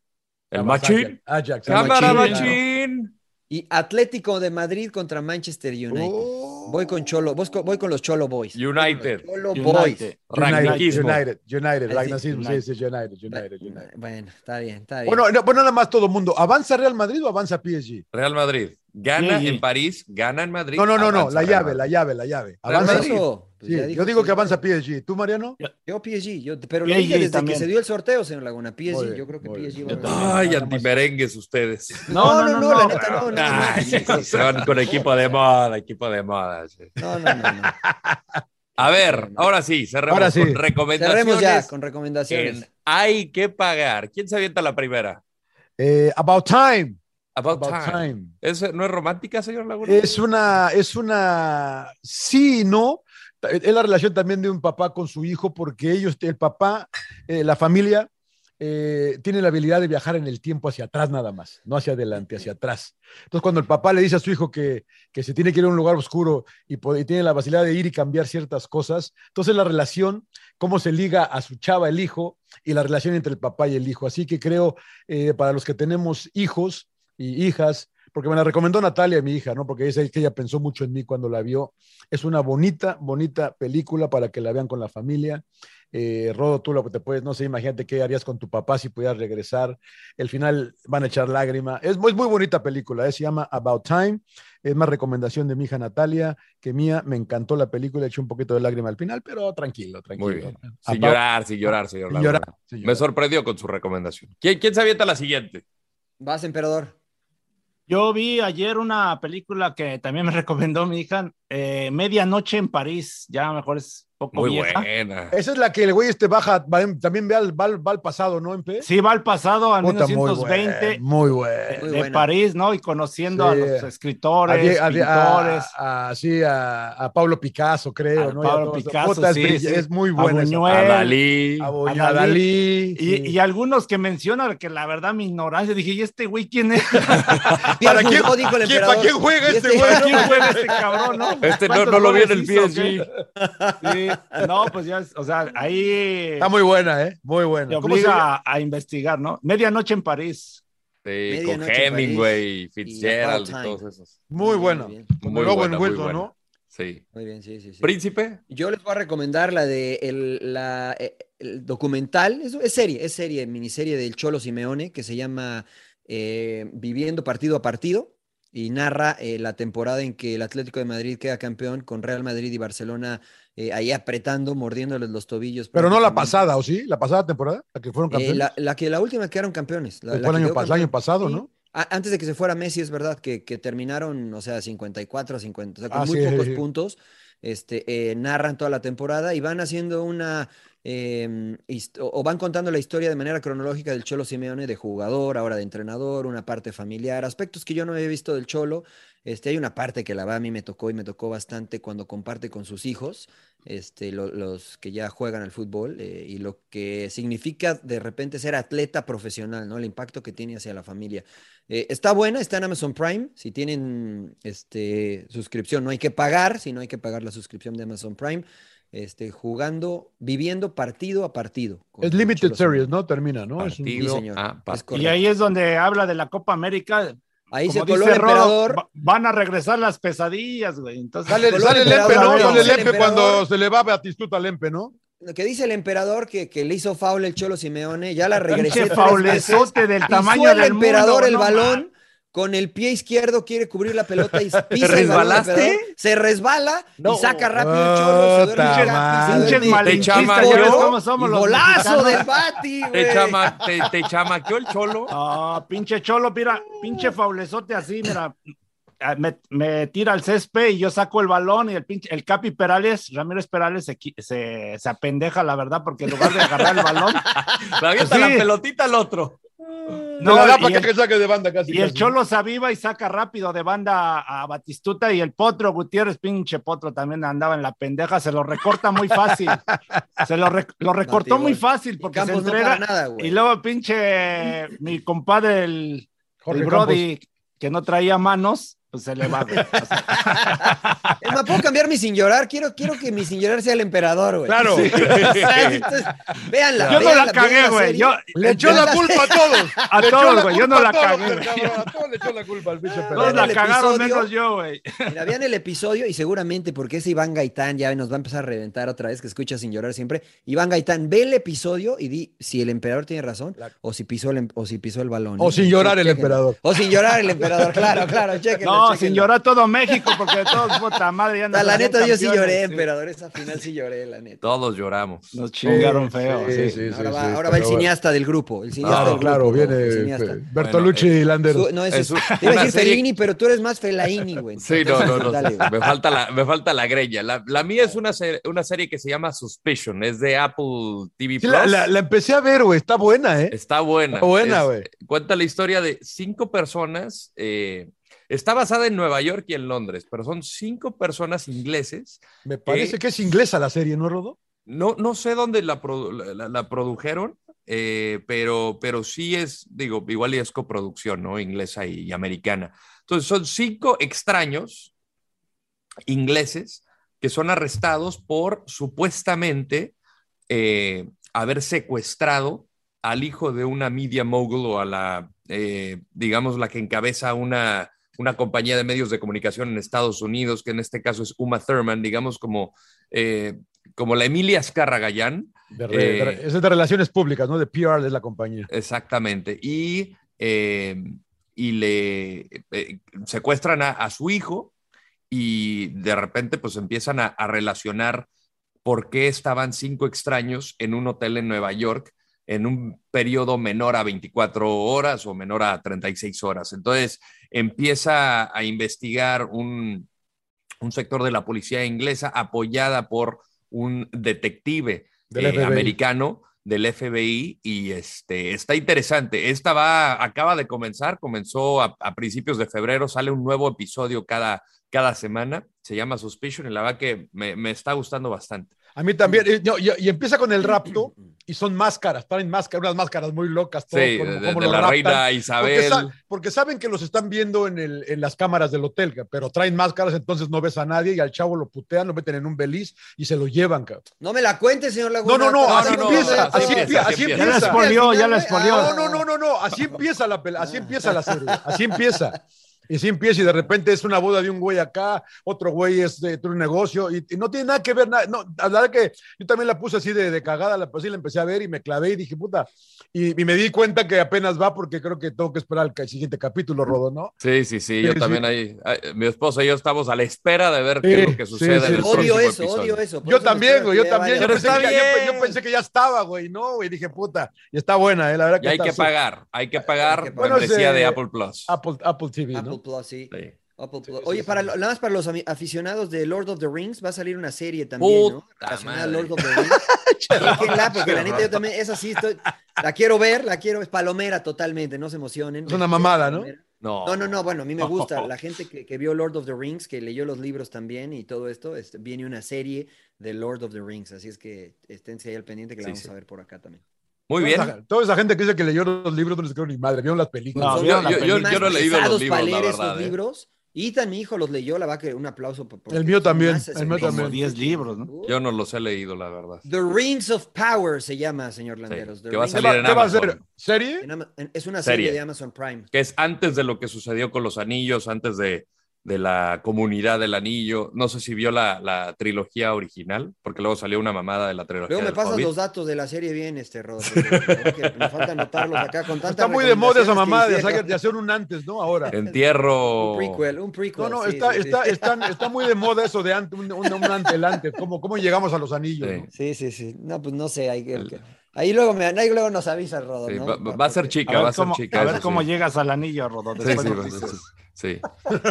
el Machín. Ajax. Cámara, Machín. Y Atlético de Madrid contra Manchester United. Oh. Voy con Cholo, voy con, los Cholo Boys. United. Cholo United. Boys. United. United, United, Ragnacismo, sí, United. sí, United, United, United. Bueno, está bien, está bien. Bueno, no, bueno, nada más todo el mundo. ¿Avanza Real Madrid o avanza PSG? Real Madrid. Gana Sí, sí. en París, gana en Madrid. No, no, no, no, la llave, la llave, la llave. Real Avanza. Madrid. Eso, pues Sí, ya dijo yo digo sí. que avanza PSG. ¿Tú, Mariano? Yo PSG, yo, pero lo dije desde también. que se dio el sorteo, señor Laguna. PSG, bien, yo creo que PSG bien. va a. Ay, antimerengues ustedes. No, no, no, la neta, no, no, no. Ay, se van con equipo de moda, equipo de moda. sí. No, no, no, no. A ver, ahora sí, cerremos Ahora sí. con recomendaciones. Cerremos ya con recomendaciones. en Hay que pagar. ¿Quién se avienta la primera? Eh, About Time. About, About time. Time. ¿Es- ¿No es romántica, señor Laguna? Es una, es una, sí y no. Es la relación también de un papá con su hijo, porque ellos, el papá, eh, la familia, eh, tiene la habilidad de viajar en el tiempo hacia atrás nada más, no hacia adelante, hacia atrás. Entonces, cuando el papá le dice a su hijo que, que se tiene que ir a un lugar oscuro y, tiene la facilidad de ir y cambiar ciertas cosas, entonces la relación, cómo se liga a su chava el hijo y la relación entre el papá y el hijo. Así que creo, eh, para los que tenemos hijos y hijas, porque me la recomendó Natalia, mi hija, ¿no? Porque es que ella pensó mucho en mí cuando la vio. Es una bonita, bonita película para que la vean con la familia. Eh, Rodo, tú lo que te puedes, no sé, imagínate qué harías con tu papá si pudieras regresar. El final van a echar lágrima. Es muy, muy bonita película, ¿eh? se llama About Time. Es más recomendación de mi hija Natalia que mía. Me encantó la película, eché un poquito de lágrima al final, pero tranquilo, tranquilo. Muy bien. Sin About- llorar, sin llorar, señor Sin llorar, sin Me sorprendió con su recomendación. ¿Quién, quién se avienta la siguiente? Vas, emperador. Yo vi ayer una película que también me recomendó mi hija, eh, Medianoche en París. Ya mejor es poco Muy vieja. buena. Esa es la que el güey este baja, va también ve al, va, al- va al pasado, ¿no? Sí, va al pasado, al Puta, muy 1920, Muy bueno. Muy de. París, ¿no? Y conociendo Sí. a los escritores, a, a- pintores. a- a- sí, a, a Pablo Picasso, creo, A ¿no? Pablo a. Picasso, Puta, es, sí, sí. muy A buena. esa- Buñuel. A Dalí. a a a Dalí. Dalí. Y, sí. y algunos que mencionan que la verdad mi ignorancia, dije, ¿y este güey quién es? ¿Para quién, juzgó, dijo el quién- emperador. ¿Para quién juega ¿Y este güey? ¿Para quién juega este cabrón, no? Este no, ¿Cuántos no lo vi en el PSG. qué? Sí, no, pues ya, es- o sea, ahí Está muy buena, ¿eh? Muy te buena. ¿Cómo se obliga a, a investigar, ¿no? Medianoche en París. Sí, con Hemingway, París Fitzgerald y todos esos. Muy Muy Owen buena, muy Wilson, buena. ¿no? Sí. Muy bien, sí, sí, sí. Príncipe. Yo les voy a recomendar la de el, la, eh, el documental, es, es serie, es serie, miniserie del Cholo Simeone que se llama eh, Viviendo partido a partido y narra eh, la temporada en que el Atlético de Madrid queda campeón con Real Madrid y Barcelona eh, ahí apretando, mordiéndoles los tobillos. Pero no la pasada, ¿o sí? ¿La pasada temporada? ¿La que fueron Eh, campeones? la, la que la última quedaron campeones. La, la el año, campeón. pasado, Sí. ¿no? A- Antes de que se fuera Messi, es verdad que, que terminaron, o sea, 54 a 50, o sea, con Ah, muy sí, pocos sí. puntos, este, eh, narran toda la temporada y van haciendo una, hist- o van contando la historia de manera cronológica del Cholo Simeone, de jugador, ahora de entrenador, una parte familiar, aspectos que yo no había visto del Cholo. Este, hay una parte que la va a mí me tocó y me tocó bastante cuando comparte con sus hijos, este, lo- los que ya juegan al fútbol eh, y lo que significa de repente ser atleta profesional, ¿no? El impacto que tiene hacia la familia. Eh, está buena, está en Amazon Prime. Si tienen este, suscripción, no hay que pagar, si no hay que pagar la suscripción de Amazon Prime. Este, jugando, viviendo partido a partido. Es Limited Series. ¿no? Termina, ¿no? Es un- Sí, Partido señor. a Es partido. Y ahí es donde habla de la Copa América. Ahí se coló dice el emperador. va- van a regresar las pesadillas, güey. Entonces, Sale, sale el emperador, Lempe, ¿no? Sale el Lempe cuando se le va a Batistuta al Lempe, ¿no? Lo que dice el emperador que, que le hizo foul el Cholo Simeone, ya la regresé. pinche tres faulezote del tamaño el del emperador mundo, el no balón, con el pie izquierdo quiere cubrir la pelota y pisa el balón del resbalaste? se resbala No. y saca rápido el Cholo, se duerme Capi, se duerme cómo somos y los golazo del Bati, Te, güey. chama, te, te chamaqueó el cholo. Ah, pinche cholo, mira, pinche faulezote así, mira. ah, Me, me tira al césped y yo saco el balón y el pinche, el Capi Perales, Ramírez Perales se, se, se apendeja, la verdad, porque en lugar de agarrar el balón, Le avienta Sí. la pelotita al otro. No, la da y para el- que saque de banda casi. Y el. Cholo se aviva y saca rápido de banda a, a Batistuta y el Potro Gutiérrez, pinche Potro, también andaba en la pendeja, se lo recorta muy fácil. Se lo, re- lo recortó muy fácil porque se no entrega. para nada, güey. y luego pinche mi compadre, el Brody, que no traía manos, pues se le va. güey. O sea, Es más, ¿puedo cambiar mi sin llorar? Quiero, quiero que mi sin llorar sea el emperador, güey. Claro. Entonces, véanla. yo no véanla, la vean cagué, güey. Yo, Le echó la culpa a todos. a Le todos, güey. Yo no a la todos, cagué, güey. cabrón, A todos le echó la culpa al pinche Todos la cagaron menos yo, güey. Mira, vean el episodio y seguramente porque ese Iván Gaitán ya nos va a empezar a reventar otra vez, que escucha sin llorar siempre. Iván Gaitán, ve el episodio y di si el emperador tiene razón o si pisó el, em- o si pisó el balón. O sin llorar el emperador. O sin llorar el emperador, claro, claro, chéquenlo, No, chéquenlo. sin llorar todo México, porque de todos, puta madre, ya nos La, neta, yo sí lloré, sí. emperador. Esa final sí lloré, la neta. Todos lloramos. Nos chingaron Sí, feo. sí, sí. sí, ahora sí, va, sí, ahora va el cineasta del grupo. El cineasta Claro, del claro, viene el cineasta. eh, Bertolucci y Lander. Su- no, es te iba a decir Fellini, pero tú eres más Fellaini, güey. Sí, no, no, no. Me, falta la, me falta la greña. La, la mía es una, serie, una serie que se llama Suspicion. Es de Apple TV Plus. la, empecé a ver, güey. Está buena, ¿eh? Está buena. Está buena, güey. Cuenta la historia de cinco personas. eh, está basada en Nueva York y en Londres, pero son cinco personas ingleses. Me parece que es inglesa la serie, ¿no, Rodo? No, no sé dónde la, produ- la- la- la produjeron, eh, pero, pero sí es, digo, igual y es coproducción, ¿no? Inglesa y, y americana. Entonces, son cinco extraños ingleses que son arrestados por supuestamente eh, haber secuestrado al hijo de una media mogul o a la, eh, digamos, la que encabeza una, una compañía de medios de comunicación en Estados Unidos, que en este caso es Uma Thurman, digamos, como, eh, como la Emilia de re- es de relaciones públicas, ¿no? De PR de la compañía. Exactamente. Y, eh, y le eh, secuestran a, a su hijo y de repente pues empiezan a, a relacionar por qué estaban cinco extraños en un hotel en Nueva York en un periodo menor a 24 horas o menor a 36 horas. Entonces empieza a investigar un, un sector de la policía inglesa apoyada por un detective Del eh, americano del FBI y este está interesante. Esta va, acaba de comenzar, comenzó a, a principios de febrero, sale un nuevo episodio cada, cada semana, se llama Suspicion y la verdad que me, me está gustando bastante. A mí también. Y, no, y- y empieza con el rapto y son máscaras, traen máscaras, unas máscaras muy locas. todos, Sí, como- de- como de la raptan. reina Isabel. Porque, sa- porque saben que los están viendo en, el, en las cámaras del hotel, pero traen máscaras, entonces no ves a nadie y al chavo lo putean, lo meten en un beliz y se lo llevan. ca. No me la cuente, señor No, Laguna. no, no, No, así empieza, así empieza, Ya la spoileó, ya la Ah. spoileó. No, no, no, no, no, así empieza la pela, así empieza la serie, así empieza. Y así empieza y de repente es una boda de un güey acá, otro güey es de, un negocio y, y no tiene nada que ver, nada, no, la verdad que yo también la puse así de, de cagada, la, pues sí la empecé a ver y me clavé y dije, puta, y, y me di cuenta que apenas va porque creo que tengo que esperar al ca- siguiente capítulo, Rodo, ¿no? Sí, sí, sí, yo Sí, también ahí, ay, mi esposa y yo estamos a la espera de ver Sí, qué es lo que sucede sí. en el Odio próximo eso, episodio. odio eso. Yo también, güey, yo también, yo pensé, que, ya- yo, bien. yo pensé que ya estaba, güey, no, güey, dije, puta, y está buena, eh, la verdad Y que hay está que pagar, hay que pagar. Bueno, membresía es, de eh, Apple Plus. Apple, Apple TV, ¿no? Apple Plus, sí. Sí. Apple Plus. Oye, para, nada más para los aficionados de Lord of the Rings, va a salir una serie también, ¿no? Relacionada a. Lord of the Rings. Porque la neta yo también, esa sí estoy, la quiero ver, la quiero, es palomera totalmente, no se emocionen. Es una mamada, ¿no? No, No, no, no, bueno, a mí me gusta. La gente que, que vio Lord of the Rings, que leyó los libros también y todo esto, este, viene una serie de Lord of the Rings, así es que esténse ahí al pendiente que la Sí, vamos sí. a ver por acá también. Muy Toda bien. esa- Toda esa gente que dice que leyó los libros no les creo ni madre, vieron las películas. No, yo- la yo- película. yo no he leído los libros, para la leer verdad, esos ¿eh? libros, Ethan, mi hijo, los leyó, la va que un aplauso. El mío también, el mío también. 10 libros, ¿no? Yo no los he leído, la verdad. The Rings of Power se llama, señor Landeros. Que va a Rings ¿Qué of- salir va, en qué va a Amazon. ser? ¿Serie? en- es una Serie. serie de Amazon Prime. Que es antes de lo que sucedió con los anillos, antes de, de la comunidad del anillo. No sé si vio la, la trilogía original, porque luego salió una mamada de la trilogía. Luego me del pasas Hobbit. los datos de la serie bien, este porque me falta anotarlos acá con tantas Está muy de moda esa mamá de de hacer un antes, ¿no? Ahora. Entierro. Un prequel, un prequel. No, no, sí, está, sí, sí. está, está, está muy de moda eso de ante, un, un, un antelante. ¿Cómo, ¿Cómo llegamos a los anillos? Sí. no? Sí, sí, sí. No, pues no sé. Hay que, ahí, luego me, ahí luego nos avisa, Rodo. Sí, ¿no? va, a ser chica, A va a ser cómo, chica. a ver cómo sí. llegas al anillo, Rodo. Sí.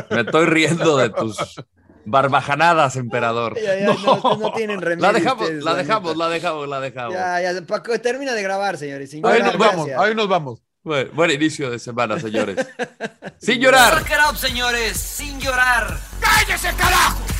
Me estoy riendo de tus barbajanadas, emperador. Ya, ya, no, tienen remedio. La dejamos, ustedes, la la dejamos, neta. la dejamos, la dejamos. Ya, ya, Paco, termina de grabar, señores. sin Ahí llorar, nos vamos, gracias. ahí nos vamos. Buen, buen inicio de semana, señores. Sin llorar. Up, señores, sin llorar. ¡Cállese, carajo!